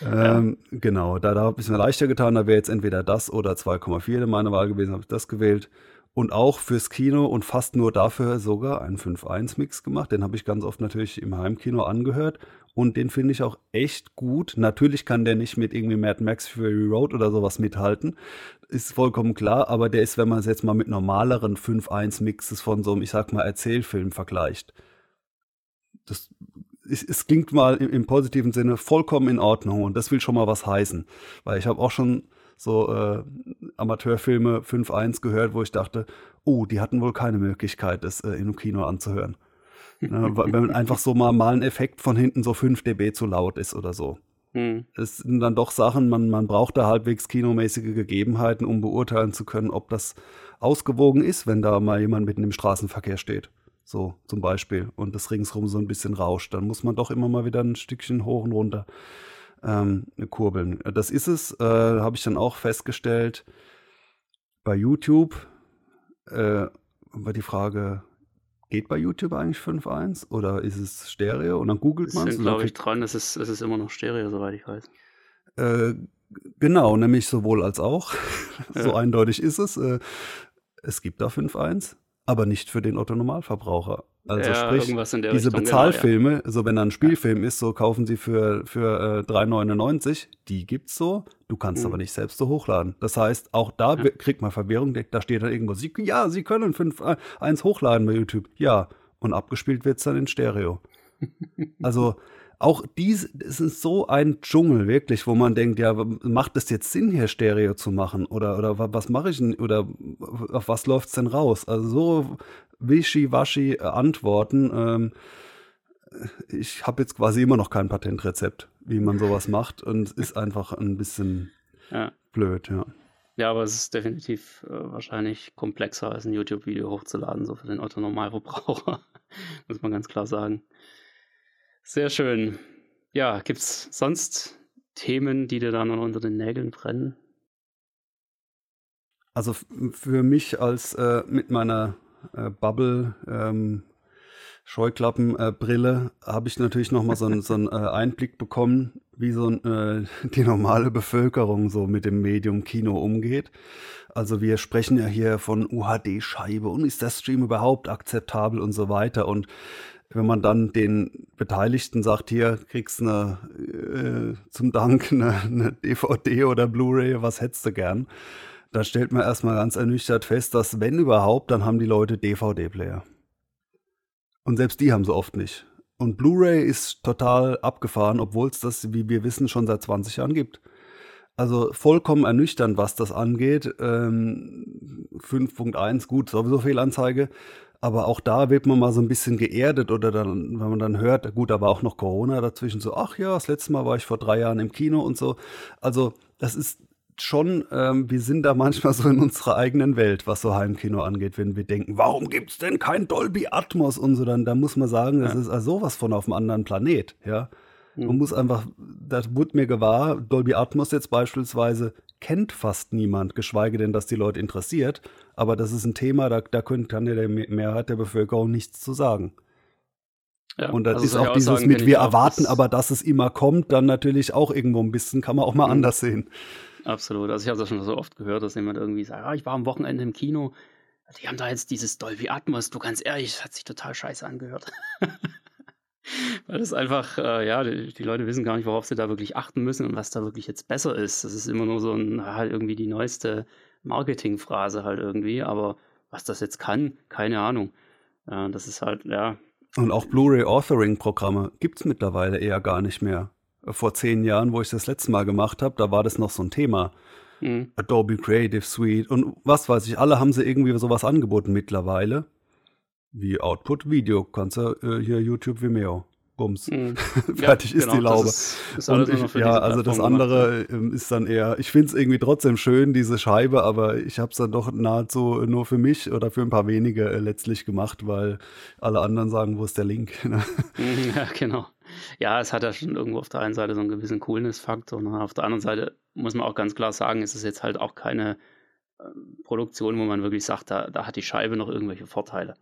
ähm, Genau, da, da habe ich es mir leichter getan. Da wäre jetzt entweder das oder 2,4 meine Wahl gewesen, habe ich das gewählt. Und auch fürs Kino und fast nur dafür sogar einen 5-1-Mix gemacht. Den habe ich ganz oft natürlich im Heimkino angehört. Und den finde ich auch echt gut. Natürlich kann der nicht mit irgendwie Mad Max Fury Road oder sowas mithalten. Ist vollkommen klar. Aber der ist, wenn man es jetzt mal mit normaleren 5-1-Mixes von so einem, ich sag mal, Erzählfilm vergleicht. Das es, es klingt mal im, im positiven Sinne vollkommen in Ordnung und das will schon mal was heißen. Weil ich habe auch schon so äh, Amateurfilme 5.1 gehört, wo ich dachte, oh, die hatten wohl keine Möglichkeit, das äh, im Kino anzuhören. Ja, wenn einfach so mal, mal ein Effekt von hinten so 5 dB zu laut ist oder so. Mhm. Es sind dann doch Sachen, man, man braucht da halbwegs kinomäßige Gegebenheiten, um beurteilen zu können, ob das ausgewogen ist, wenn da mal jemand mitten im Straßenverkehr steht. So zum Beispiel. Und das ringsrum so ein bisschen rauscht. Dann muss man doch immer mal wieder ein Stückchen hoch und runter ähm, kurbeln. Das ist es, äh, habe ich dann auch festgestellt bei YouTube. Äh, war die Frage, geht bei YouTube eigentlich 5.1 oder ist es Stereo? Und dann googelt man es. glaube ich, dran, es ist, es ist immer noch Stereo, soweit ich weiß. Äh, genau, nämlich sowohl als auch. [laughs] so eindeutig ist es. Äh, es gibt da 5.1, aber nicht für den Otto-Normalverbraucher. Also ja, sprich, diese Richtung, Bezahlfilme, genau, ja. so wenn da ein Spielfilm ist, so kaufen sie für, für äh, 3,99, die gibt's so, du kannst mhm. aber nicht selbst so hochladen. Das heißt, auch da ja. kriegt man Verwirrung, da steht dann irgendwo, sie, ja, sie können 5.1 äh, hochladen bei YouTube. Ja, und abgespielt wird's dann in Stereo. [laughs] also auch dies es ist so ein Dschungel, wirklich, wo man denkt, ja, macht es jetzt Sinn, hier Stereo zu machen? Oder, oder was mache ich denn? Oder auf was läuft es denn raus? Also so wischiwaschi äh, Antworten. Ähm, ich habe jetzt quasi immer noch kein Patentrezept, wie man sowas macht. Und es ist einfach ein bisschen ja. blöd, ja. Ja, aber es ist definitiv äh, wahrscheinlich komplexer, als ein YouTube-Video hochzuladen, so für den Otto-Normalverbraucher. [laughs] Muss man ganz klar sagen. Sehr schön. Ja, gibt es sonst Themen, die dir da noch unter den Nägeln brennen? Also für mich als äh, mit meiner äh, Bubble ähm, Scheuklappenbrille äh, habe ich natürlich noch mal so, ein, so einen äh, Einblick bekommen, wie so äh, [laughs] die normale Bevölkerung so mit dem Medium Kino umgeht. Also wir sprechen ja hier von UHD-Scheibe und ist der Stream überhaupt akzeptabel und so weiter. Und wenn man dann den Beteiligten sagt, hier kriegst du äh, zum Dank eine, eine DVD oder Blu-ray, was hättest du gern? Da stellt man erstmal ganz ernüchtert fest, dass wenn überhaupt, dann haben die Leute DVD-Player. Und selbst die haben sie oft nicht. Und Blu-ray ist total abgefahren, obwohl es das, wie wir wissen, schon seit 20 Jahren gibt. Also vollkommen ernüchternd, was das angeht. Ähm, 5.1, gut, sowieso Fehlanzeige. Aber auch da wird man mal so ein bisschen geerdet oder dann, wenn man dann hört, gut, da war auch noch Corona dazwischen, so, ach ja, das letzte Mal war ich vor drei Jahren im Kino und so. Also, das ist schon, ähm, wir sind da manchmal so in unserer eigenen Welt, was so Heimkino angeht, wenn wir denken, warum gibt es denn kein Dolby Atmos und so, dann da muss man sagen, das ja. ist also sowas von auf einem anderen Planet, ja. Man mhm. muss einfach, das wurde mir gewahr, Dolby Atmos jetzt beispielsweise kennt fast niemand, geschweige denn, dass die Leute interessiert. Aber das ist ein Thema, da, da können, kann ja der Mehrheit der Bevölkerung nichts zu sagen. Ja, und das also ist auch dieses sagen, mit, wir erwarten aber, dass es immer kommt, dann natürlich auch irgendwo ein bisschen, kann man auch mal mhm. anders sehen. Absolut. Also ich habe das schon so oft gehört, dass jemand irgendwie sagt, ah, ich war am Wochenende im Kino, die haben da jetzt dieses Dolby Atmos, du ganz ehrlich, das hat sich total scheiße angehört. [laughs] Weil das einfach, äh, ja, die, die, Leute wissen gar nicht, worauf sie da wirklich achten müssen und was da wirklich jetzt besser ist. Das ist immer nur so ein, halt irgendwie die neueste Marketingphrase halt irgendwie, aber was das jetzt kann, keine Ahnung. Äh, das ist halt, ja. Und auch Blu-ray-Authoring-Programme gibt es mittlerweile eher gar nicht mehr. Vor zehn Jahren, wo ich das letzte Mal gemacht habe, da war das noch so ein Thema. Mhm. Adobe Creative Suite und was weiß ich, alle haben sie irgendwie sowas angeboten mittlerweile wie Output Video. Kannst du äh, hier YouTube Vimeo. Bums. Mhm. [laughs] Fertig ja, ist genau, die Laube. Ist, ist und ich, ja, also das andere gemacht, ist dann eher, ich finde es irgendwie trotzdem schön, diese Scheibe, aber ich habe es dann doch nahezu nur für mich oder für ein paar wenige äh, letztlich gemacht, weil alle anderen sagen, wo ist der Link? [laughs] Ne? Mhm, ja, genau. Ja, es hat ja schon irgendwo auf der einen Seite so einen gewissen Coolness-Faktor. Ne? Auf der anderen Seite muss man auch ganz klar sagen, ist es jetzt halt auch keine äh, Produktion, wo man wirklich sagt, da, da hat die Scheibe noch irgendwelche Vorteile.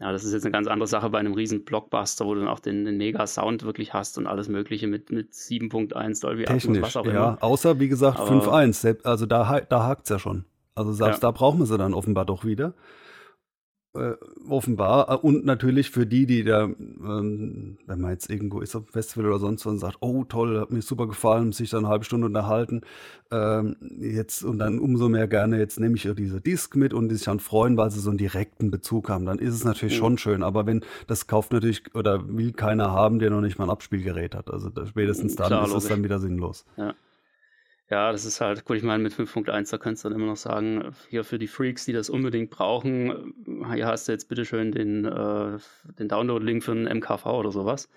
Ja, das ist jetzt eine ganz andere Sache bei einem riesen Blockbuster, wo du dann auch den, den Mega-Sound wirklich hast und alles Mögliche mit, mit 7.1 Dolby Technisch, was auch immer. Ja, außer wie gesagt 5.1, also da, da hakt es ja schon. Also selbst ja. da brauchen wir sie dann offenbar doch wieder äh, offenbar. Äh, und natürlich für die, die da, ähm, wenn man jetzt irgendwo ist auf einem Festival oder sonst was und sagt, oh toll, hat mir super gefallen, sich dann eine halbe Stunde unterhalten, ähm, jetzt und dann umso mehr gerne, jetzt nehme ich ja diese Disc mit und die sich dann freuen, weil sie so einen direkten Bezug haben, dann ist es natürlich mhm. schon schön. Aber wenn das kauft natürlich oder will keiner haben, der noch nicht mal ein Abspielgerät hat. Also da, spätestens dann Klar, ist es dann wieder sinnlos. Ja. Ja, das ist halt, gut, ich meine, mit 5.1, da kannst du dann immer noch sagen, hier für die Freaks, die das unbedingt brauchen, hier hast du jetzt bitteschön den, äh, den Download-Link für einen MKV oder sowas.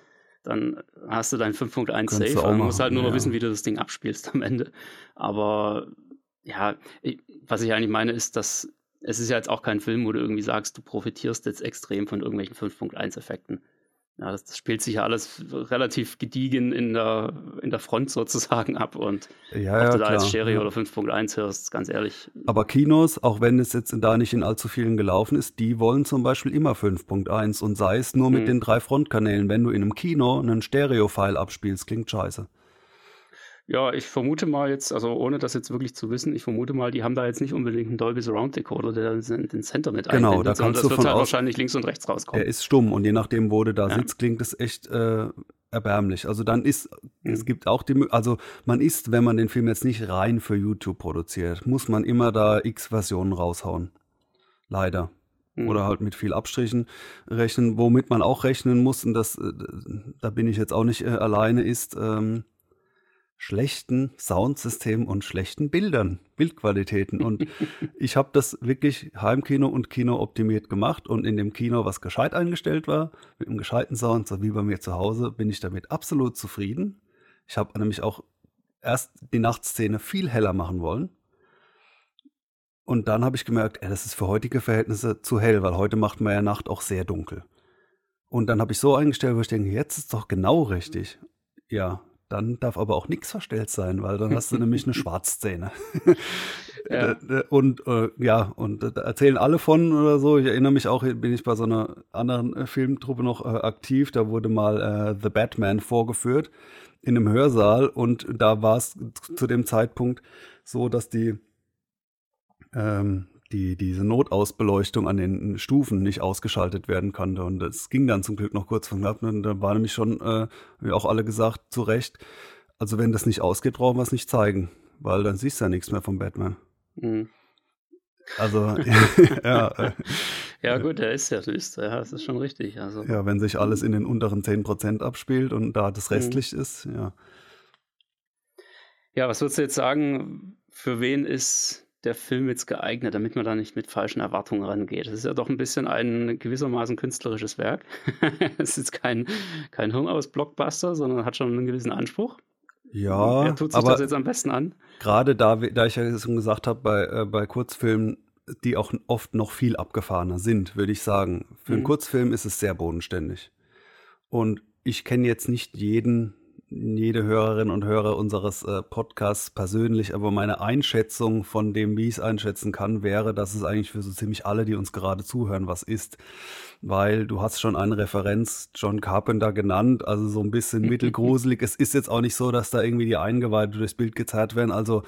Dann hast du dein 5.1 Safe. Du musst halt nur ja. noch wissen, wie du das Ding abspielst am Ende. Aber ja, ich, was ich eigentlich meine, ist, dass es ist ja jetzt auch kein Film, wo du irgendwie sagst, du profitierst jetzt extrem von irgendwelchen 5.1-Effekten. Ja, das, das, spielt sich ja alles relativ gediegen in der, in der Front sozusagen ab und ja, ob du da als Stereo ja. oder 5.1 hörst, ganz ehrlich. Aber Kinos, auch wenn es jetzt da nicht in allzu vielen gelaufen ist, die wollen zum Beispiel immer 5.1 und sei es nur mit mhm. den drei Frontkanälen. Wenn du in einem Kino einen Stereo-File abspielst, klingt scheiße. Ja, ich vermute mal jetzt, also ohne das jetzt wirklich zu wissen, ich vermute mal, die haben da jetzt nicht unbedingt einen Dolby Surround Decoder, der den Center mit genau, einbindet, da kannst das du wird halt wahrscheinlich links und rechts rauskommen. Er ist stumm und je nachdem, wo du da ja. sitzt, klingt es echt äh, erbärmlich. Also dann ist, mhm. es gibt auch die, also man ist, wenn man den Film jetzt nicht rein für YouTube produziert, muss man immer da x Versionen raushauen. Leider. Mhm. Oder halt mit viel Abstrichen rechnen, womit man auch rechnen muss, und das, äh, da bin ich jetzt auch nicht äh, alleine, ist, ähm, schlechten Soundsystemen und schlechten Bildern, Bildqualitäten. Und [laughs] ich habe das wirklich Heimkino und Kino optimiert gemacht und in dem Kino, was gescheit eingestellt war, mit einem gescheiten Sound, so wie bei mir zu Hause, bin ich damit absolut zufrieden. Ich habe nämlich auch erst die Nachtszene viel heller machen wollen. Und dann habe ich gemerkt, ey, das ist für heutige Verhältnisse zu hell, weil heute macht man ja Nacht auch sehr dunkel. Und dann habe ich so eingestellt, wo ich denke, jetzt ist doch genau richtig. Ja, dann darf aber auch nichts verstellt sein, weil dann hast du [laughs] nämlich eine Schwarzszene. Ja. Äh, äh, und äh, ja, und da erzählen alle von oder so. Ich erinnere mich auch, bin ich bei so einer anderen äh, Filmtruppe noch äh, aktiv. Da wurde mal äh, The Batman vorgeführt in einem Hörsaal und da war es zu dem Zeitpunkt so, dass die ähm, die, diese Notausbeleuchtung an den Stufen nicht ausgeschaltet werden konnte. Und das ging dann zum Glück noch kurz von knapp. Und da war nämlich schon, äh, wie auch alle gesagt, zu Recht, also wenn das nicht ausgeht, brauchen wir es nicht zeigen, weil dann siehst du ja nichts mehr vom Batman. Mhm. Also, [laughs] [laughs] ja. Äh, ja, gut, der ist ja düster, ja, das ist schon richtig. Also. Ja, wenn sich alles in den unteren 10% abspielt und da das restlich mhm. ist, ja. Ja, was würdest du jetzt sagen, für wen ist der Film jetzt geeignet, damit man da nicht mit falschen Erwartungen rangeht? Das ist ja doch ein bisschen ein gewissermaßen künstlerisches Werk. [laughs] es ist kein, kein Hirnaus-Blockbuster, sondern hat schon einen gewissen Anspruch. Ja, Wer tut sich aber das jetzt am besten an? Gerade da, da ich ja schon gesagt habe, bei, äh, bei Kurzfilmen, die auch oft noch viel abgefahrener sind, würde ich sagen. Für einen mhm. Kurzfilm ist es sehr bodenständig. Und ich kenne jetzt nicht jeden jede Hörerin und Hörer unseres äh, Podcasts persönlich, aber meine Einschätzung von dem, wie ich es einschätzen kann, wäre, dass es eigentlich für so ziemlich alle, die uns gerade zuhören, was ist. Weil du hast schon eine Referenz John Carpenter genannt, also so ein bisschen [laughs] mittelgruselig. es ist jetzt auch nicht so, dass da irgendwie die Eingeweide durchs Bild gezerrt werden. Also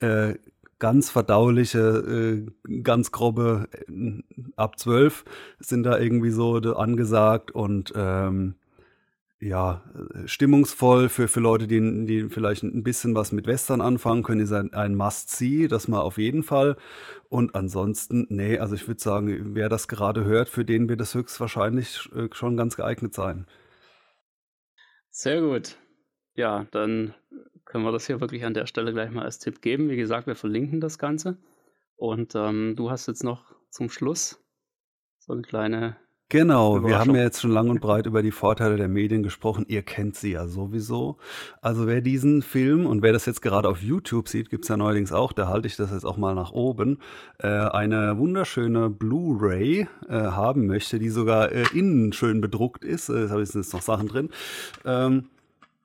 äh, ganz verdauliche, äh, ganz grobe äh, ab zwölf sind da irgendwie so angesagt und ähm, ja, äh, stimmungsvoll für, für Leute, die, die vielleicht ein bisschen was mit Western anfangen können, ist ein, ein Must-See, das mal auf jeden Fall. Und ansonsten, nee, also ich würde sagen, wer das gerade hört, für den wird das höchstwahrscheinlich äh, schon ganz geeignet sein. Sehr gut. Ja, dann können wir das hier wirklich an der Stelle gleich mal als Tipp geben. Wie gesagt, wir verlinken das Ganze. Und ähm, du hast jetzt noch zum Schluss so eine kleine Genau, wir haben ja jetzt schon lang und breit über die Vorteile der Medien gesprochen. Ihr kennt sie ja sowieso. Also wer diesen Film und wer das jetzt gerade auf YouTube sieht, gibt's ja neuerdings auch, da halte ich das jetzt auch mal nach oben, äh, eine wunderschöne Blu-ray äh, haben möchte, die sogar äh, innen schön bedruckt ist. Äh, da ich jetzt noch Sachen drin. Ähm,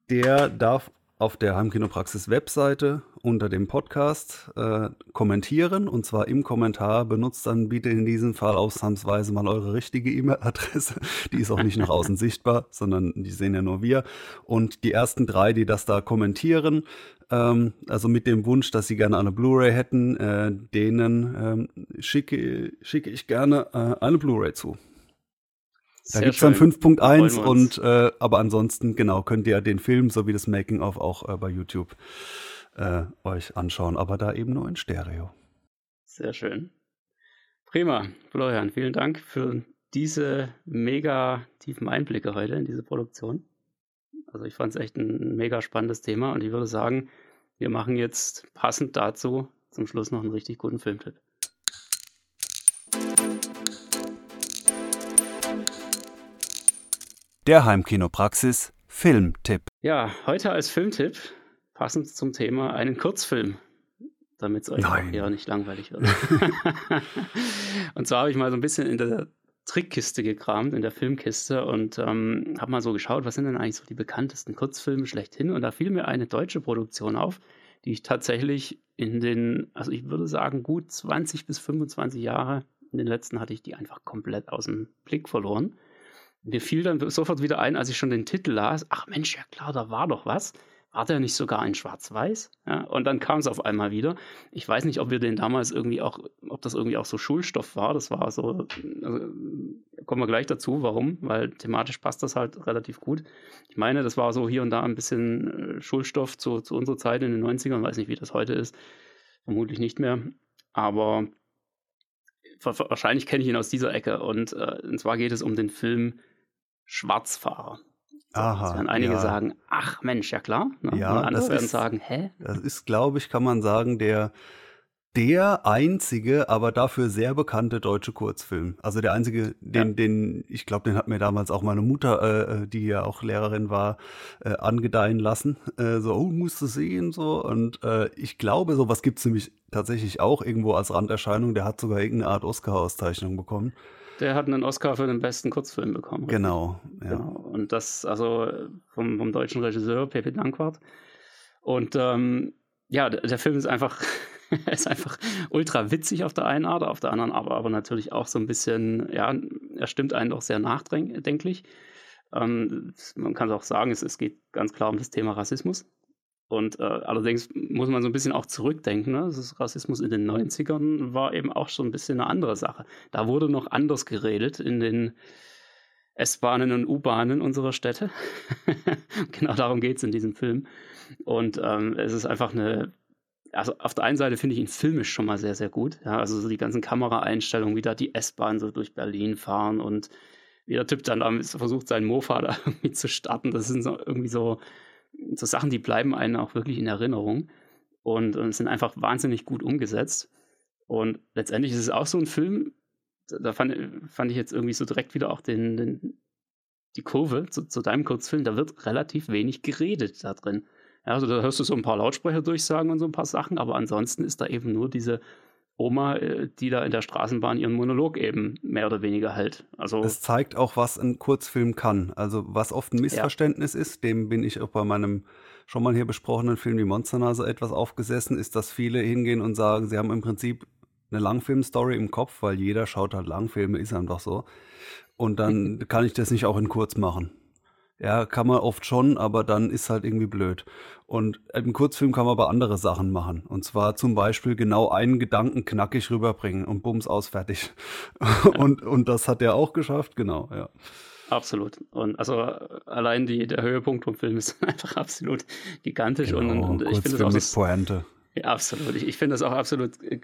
der darf auf der Heimkinopraxis Webseite unter dem Podcast äh, kommentieren und zwar im Kommentar benutzt dann bitte in diesem Fall ausnahmsweise mal eure richtige E-Mail-Adresse. [laughs] Die ist auch nicht nach außen sichtbar, sondern die sehen ja nur wir. Und die ersten drei, die das da kommentieren, ähm, also mit dem Wunsch, dass sie gerne eine Blu-ray hätten, äh, denen ähm, schicke, schicke ich gerne äh, eine Blu-ray zu. Da gibt es dann 5.1 und äh, aber ansonsten, genau, könnt ihr den Film sowie das Making-of auch äh, bei YouTube äh, euch anschauen, aber da eben nur in Stereo. Sehr schön. Prima. Florian, vielen Dank für diese mega tiefen Einblicke heute in diese Produktion. Also ich fand es echt ein mega spannendes Thema und ich würde sagen, wir machen jetzt passend dazu zum Schluss noch einen richtig guten Filmtipp. Der Heimkinopraxis Filmtipp. Ja, heute als Filmtipp, passend zum Thema, einen Kurzfilm, damit es euch ja nicht langweilig wird. [laughs] und zwar habe ich mal so ein bisschen in der Trickkiste gekramt, in der Filmkiste und ähm, habe mal so geschaut, was sind denn eigentlich so die bekanntesten Kurzfilme schlechthin. Und da fiel mir eine deutsche Produktion auf, die ich tatsächlich in den, also ich würde sagen, gut 20 bis 25 Jahre, in den letzten hatte ich die einfach komplett aus dem Blick verloren. Mir fiel dann sofort wieder ein, als ich schon den Titel las, ach Mensch, ja klar, da war doch was. War der nicht sogar in Schwarz-Weiß? Ja, und dann kam es auf einmal wieder. Ich weiß nicht, ob wir den damals irgendwie auch, ob das irgendwie auch so Schulstoff war. Das war so, also, kommen wir gleich dazu, warum, weil thematisch passt das halt relativ gut. Ich meine, das war so hier und da ein bisschen äh, Schulstoff zu, zu unserer Zeit in den 90ern. Ich weiß nicht, wie das heute ist. Vermutlich nicht mehr. Aber wahrscheinlich kenne ich ihn aus dieser Ecke. Und, äh, und zwar geht es um den Film Schwarzfahrer. Aha, Jetzt werden einige ja. sagen, ach Mensch, ja klar. Ne? Ja, und andere werden ist, sagen, hä? Das ist, glaube ich, kann man sagen, der, der einzige, aber dafür sehr bekannte deutsche Kurzfilm. Also der einzige, den, ja. den, ich glaube, den hat mir damals auch meine Mutter, äh, äh, die ja auch Lehrerin war, äh, angedeihen lassen. Äh, so, oh, musst du sehen, so. Und äh, ich glaube, sowas gibt es nämlich tatsächlich auch irgendwo als Randerscheinung. Der hat sogar irgendeine Art Oscar-Auszeichnung bekommen. Der hat einen Oscar für den besten Kurzfilm bekommen. Genau, ja. genau. Und das, also vom, vom deutschen Regisseur Pepe Dankwart. Und ähm, ja, der, der, Film ist einfach, [laughs] ist einfach ultra witzig auf der einen Art, auf der anderen aber, aber natürlich auch so ein bisschen, ja, er stimmt einen doch sehr nachdenklich. Ähm, man kann es auch sagen, es, es geht ganz klar um das Thema Rassismus. Und äh, allerdings muss man so ein bisschen auch zurückdenken. Ne? Das Rassismus in den 90ern war eben auch schon ein bisschen eine andere Sache. Da wurde noch anders geredet in den S-Bahnen und U-Bahnen unserer Städte. [laughs] genau darum geht es in diesem Film. Und ähm, es ist einfach eine. Also auf der einen Seite finde ich ihn filmisch schon mal sehr, sehr gut. Ja, also so die ganzen Kameraeinstellungen, wie da die S-Bahn so durch Berlin fahren und wie der Typ dann da versucht, seinen Mofa da [laughs] irgendwie zu starten. Das sind so irgendwie so so Sachen, die bleiben einem auch wirklich in Erinnerung und, und sind einfach wahnsinnig gut umgesetzt. Und letztendlich ist es auch so ein Film, da fand, fand ich jetzt irgendwie so direkt wieder auch den, den die Kurve zu, zu, deinem Kurzfilm, da wird relativ wenig geredet da drin. Ja, also da hörst du so ein paar Lautsprecher durchsagen und so ein paar Sachen, aber ansonsten ist da eben nur diese Oma, äh, die da in der Straßenbahn ihren Monolog eben mehr oder weniger hält. Also es zeigt auch, was ein Kurzfilm kann. Also was oft ein Missverständnis ja. ist, dem bin ich auch bei meinem schon mal hier besprochenen Film Die Monsternase etwas aufgesessen, ist, dass viele hingehen und sagen, sie haben im Prinzip eine Langfilmstory im Kopf, weil jeder schaut halt Langfilme, ist einfach so. Und dann [laughs] kann ich das nicht auch in kurz machen. Ja, kann man oft schon, aber dann ist halt irgendwie blöd. Und im Kurzfilm kann man aber andere Sachen machen. Und zwar zum Beispiel genau einen Gedanken knackig rüberbringen und bums aus fertig. [laughs] und, und das hat er auch geschafft, genau, ja. Absolut. Und also allein die, der Höhepunkt vom Film ist [laughs] einfach absolut gigantisch. Genau, und, und ich finde das auch mit Pointe. Ja, absolut. Ich, ich finde das auch absolut äh,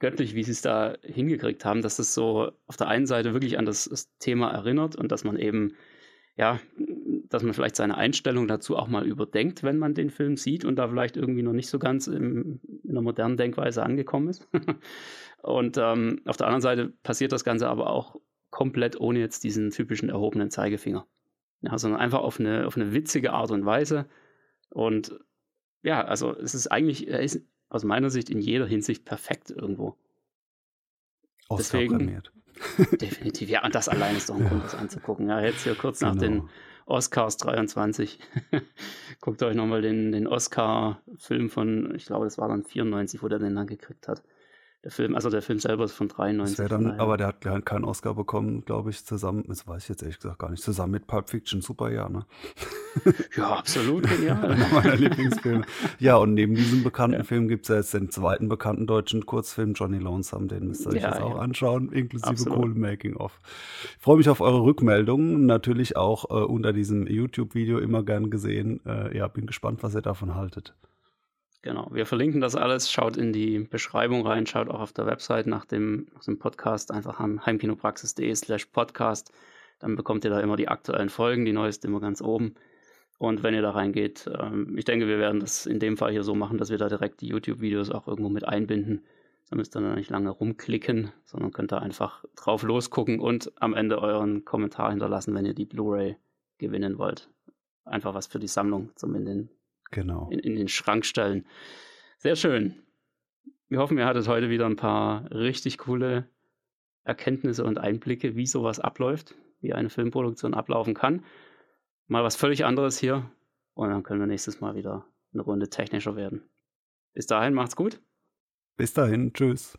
göttlich, wie sie es da hingekriegt haben, dass es so auf der einen Seite wirklich an das, das Thema erinnert und dass man eben ja, dass man vielleicht seine Einstellung dazu auch mal überdenkt, wenn man den Film sieht und da vielleicht irgendwie noch nicht so ganz im, in der modernen Denkweise angekommen ist. [laughs] und ähm, auf der anderen Seite passiert das Ganze aber auch komplett ohne jetzt diesen typischen erhobenen Zeigefinger. Ja, sondern einfach auf eine, auf eine witzige Art und Weise. Und ja, also es ist eigentlich, er ist aus meiner Sicht in jeder Hinsicht perfekt irgendwo. Deswegen. [laughs] Definitiv, ja, und das allein ist doch ein Grund, das anzugucken. Ja, jetzt hier kurz genau. nach den Oscars 23. [laughs] Guckt euch nochmal den, den Oscar-Film von, ich glaube, das war dann 94, wo der den dann gekriegt hat. Der Film, also der Film selber ist von 93. Das dann, aber der hat keinen Oscar bekommen, glaube ich, zusammen, das weiß ich jetzt ehrlich gesagt gar nicht, zusammen mit Pulp Fiction, super Jahr, ne? ja, absolut genial. [laughs] Einer meiner Lieblingsfilme. Ja, und neben diesem bekannten ja. Film gibt es ja jetzt den zweiten bekannten deutschen Kurzfilm, Johnny Lonesome, den müsst ihr euch ja, jetzt auch ja. anschauen, inklusive Cool Making of. Ich freue mich auf eure Rückmeldungen, natürlich auch äh, unter diesem YouTube-Video immer gern gesehen. Äh, ja, bin gespannt, was ihr davon haltet. Genau, wir verlinken das alles. Schaut in die Beschreibung rein, schaut auch auf der Website nach dem, nach dem Podcast einfach an heimkinopraxis.de slash podcast. Dann bekommt ihr da immer die aktuellen Folgen, die neueste immer ganz oben. Und wenn ihr da reingeht, ähm, ich denke, wir werden das in dem Fall hier so machen, dass wir da direkt die YouTube-Videos auch irgendwo mit einbinden. Da müsst ihr dann nicht lange rumklicken, sondern könnt da einfach drauf losgucken und am Ende euren Kommentar hinterlassen, wenn ihr die Blu-ray gewinnen wollt. Einfach was für die Sammlung zum in den, Genau. in, in den Schrank stellen. Sehr schön. Wir hoffen, ihr hattet heute wieder ein paar richtig coole Erkenntnisse und Einblicke, wie sowas abläuft, wie eine Filmproduktion ablaufen kann. Mal was völlig anderes hier und dann können wir nächstes Mal wieder eine Runde technischer werden. Bis dahin, macht's gut. Bis dahin, tschüss.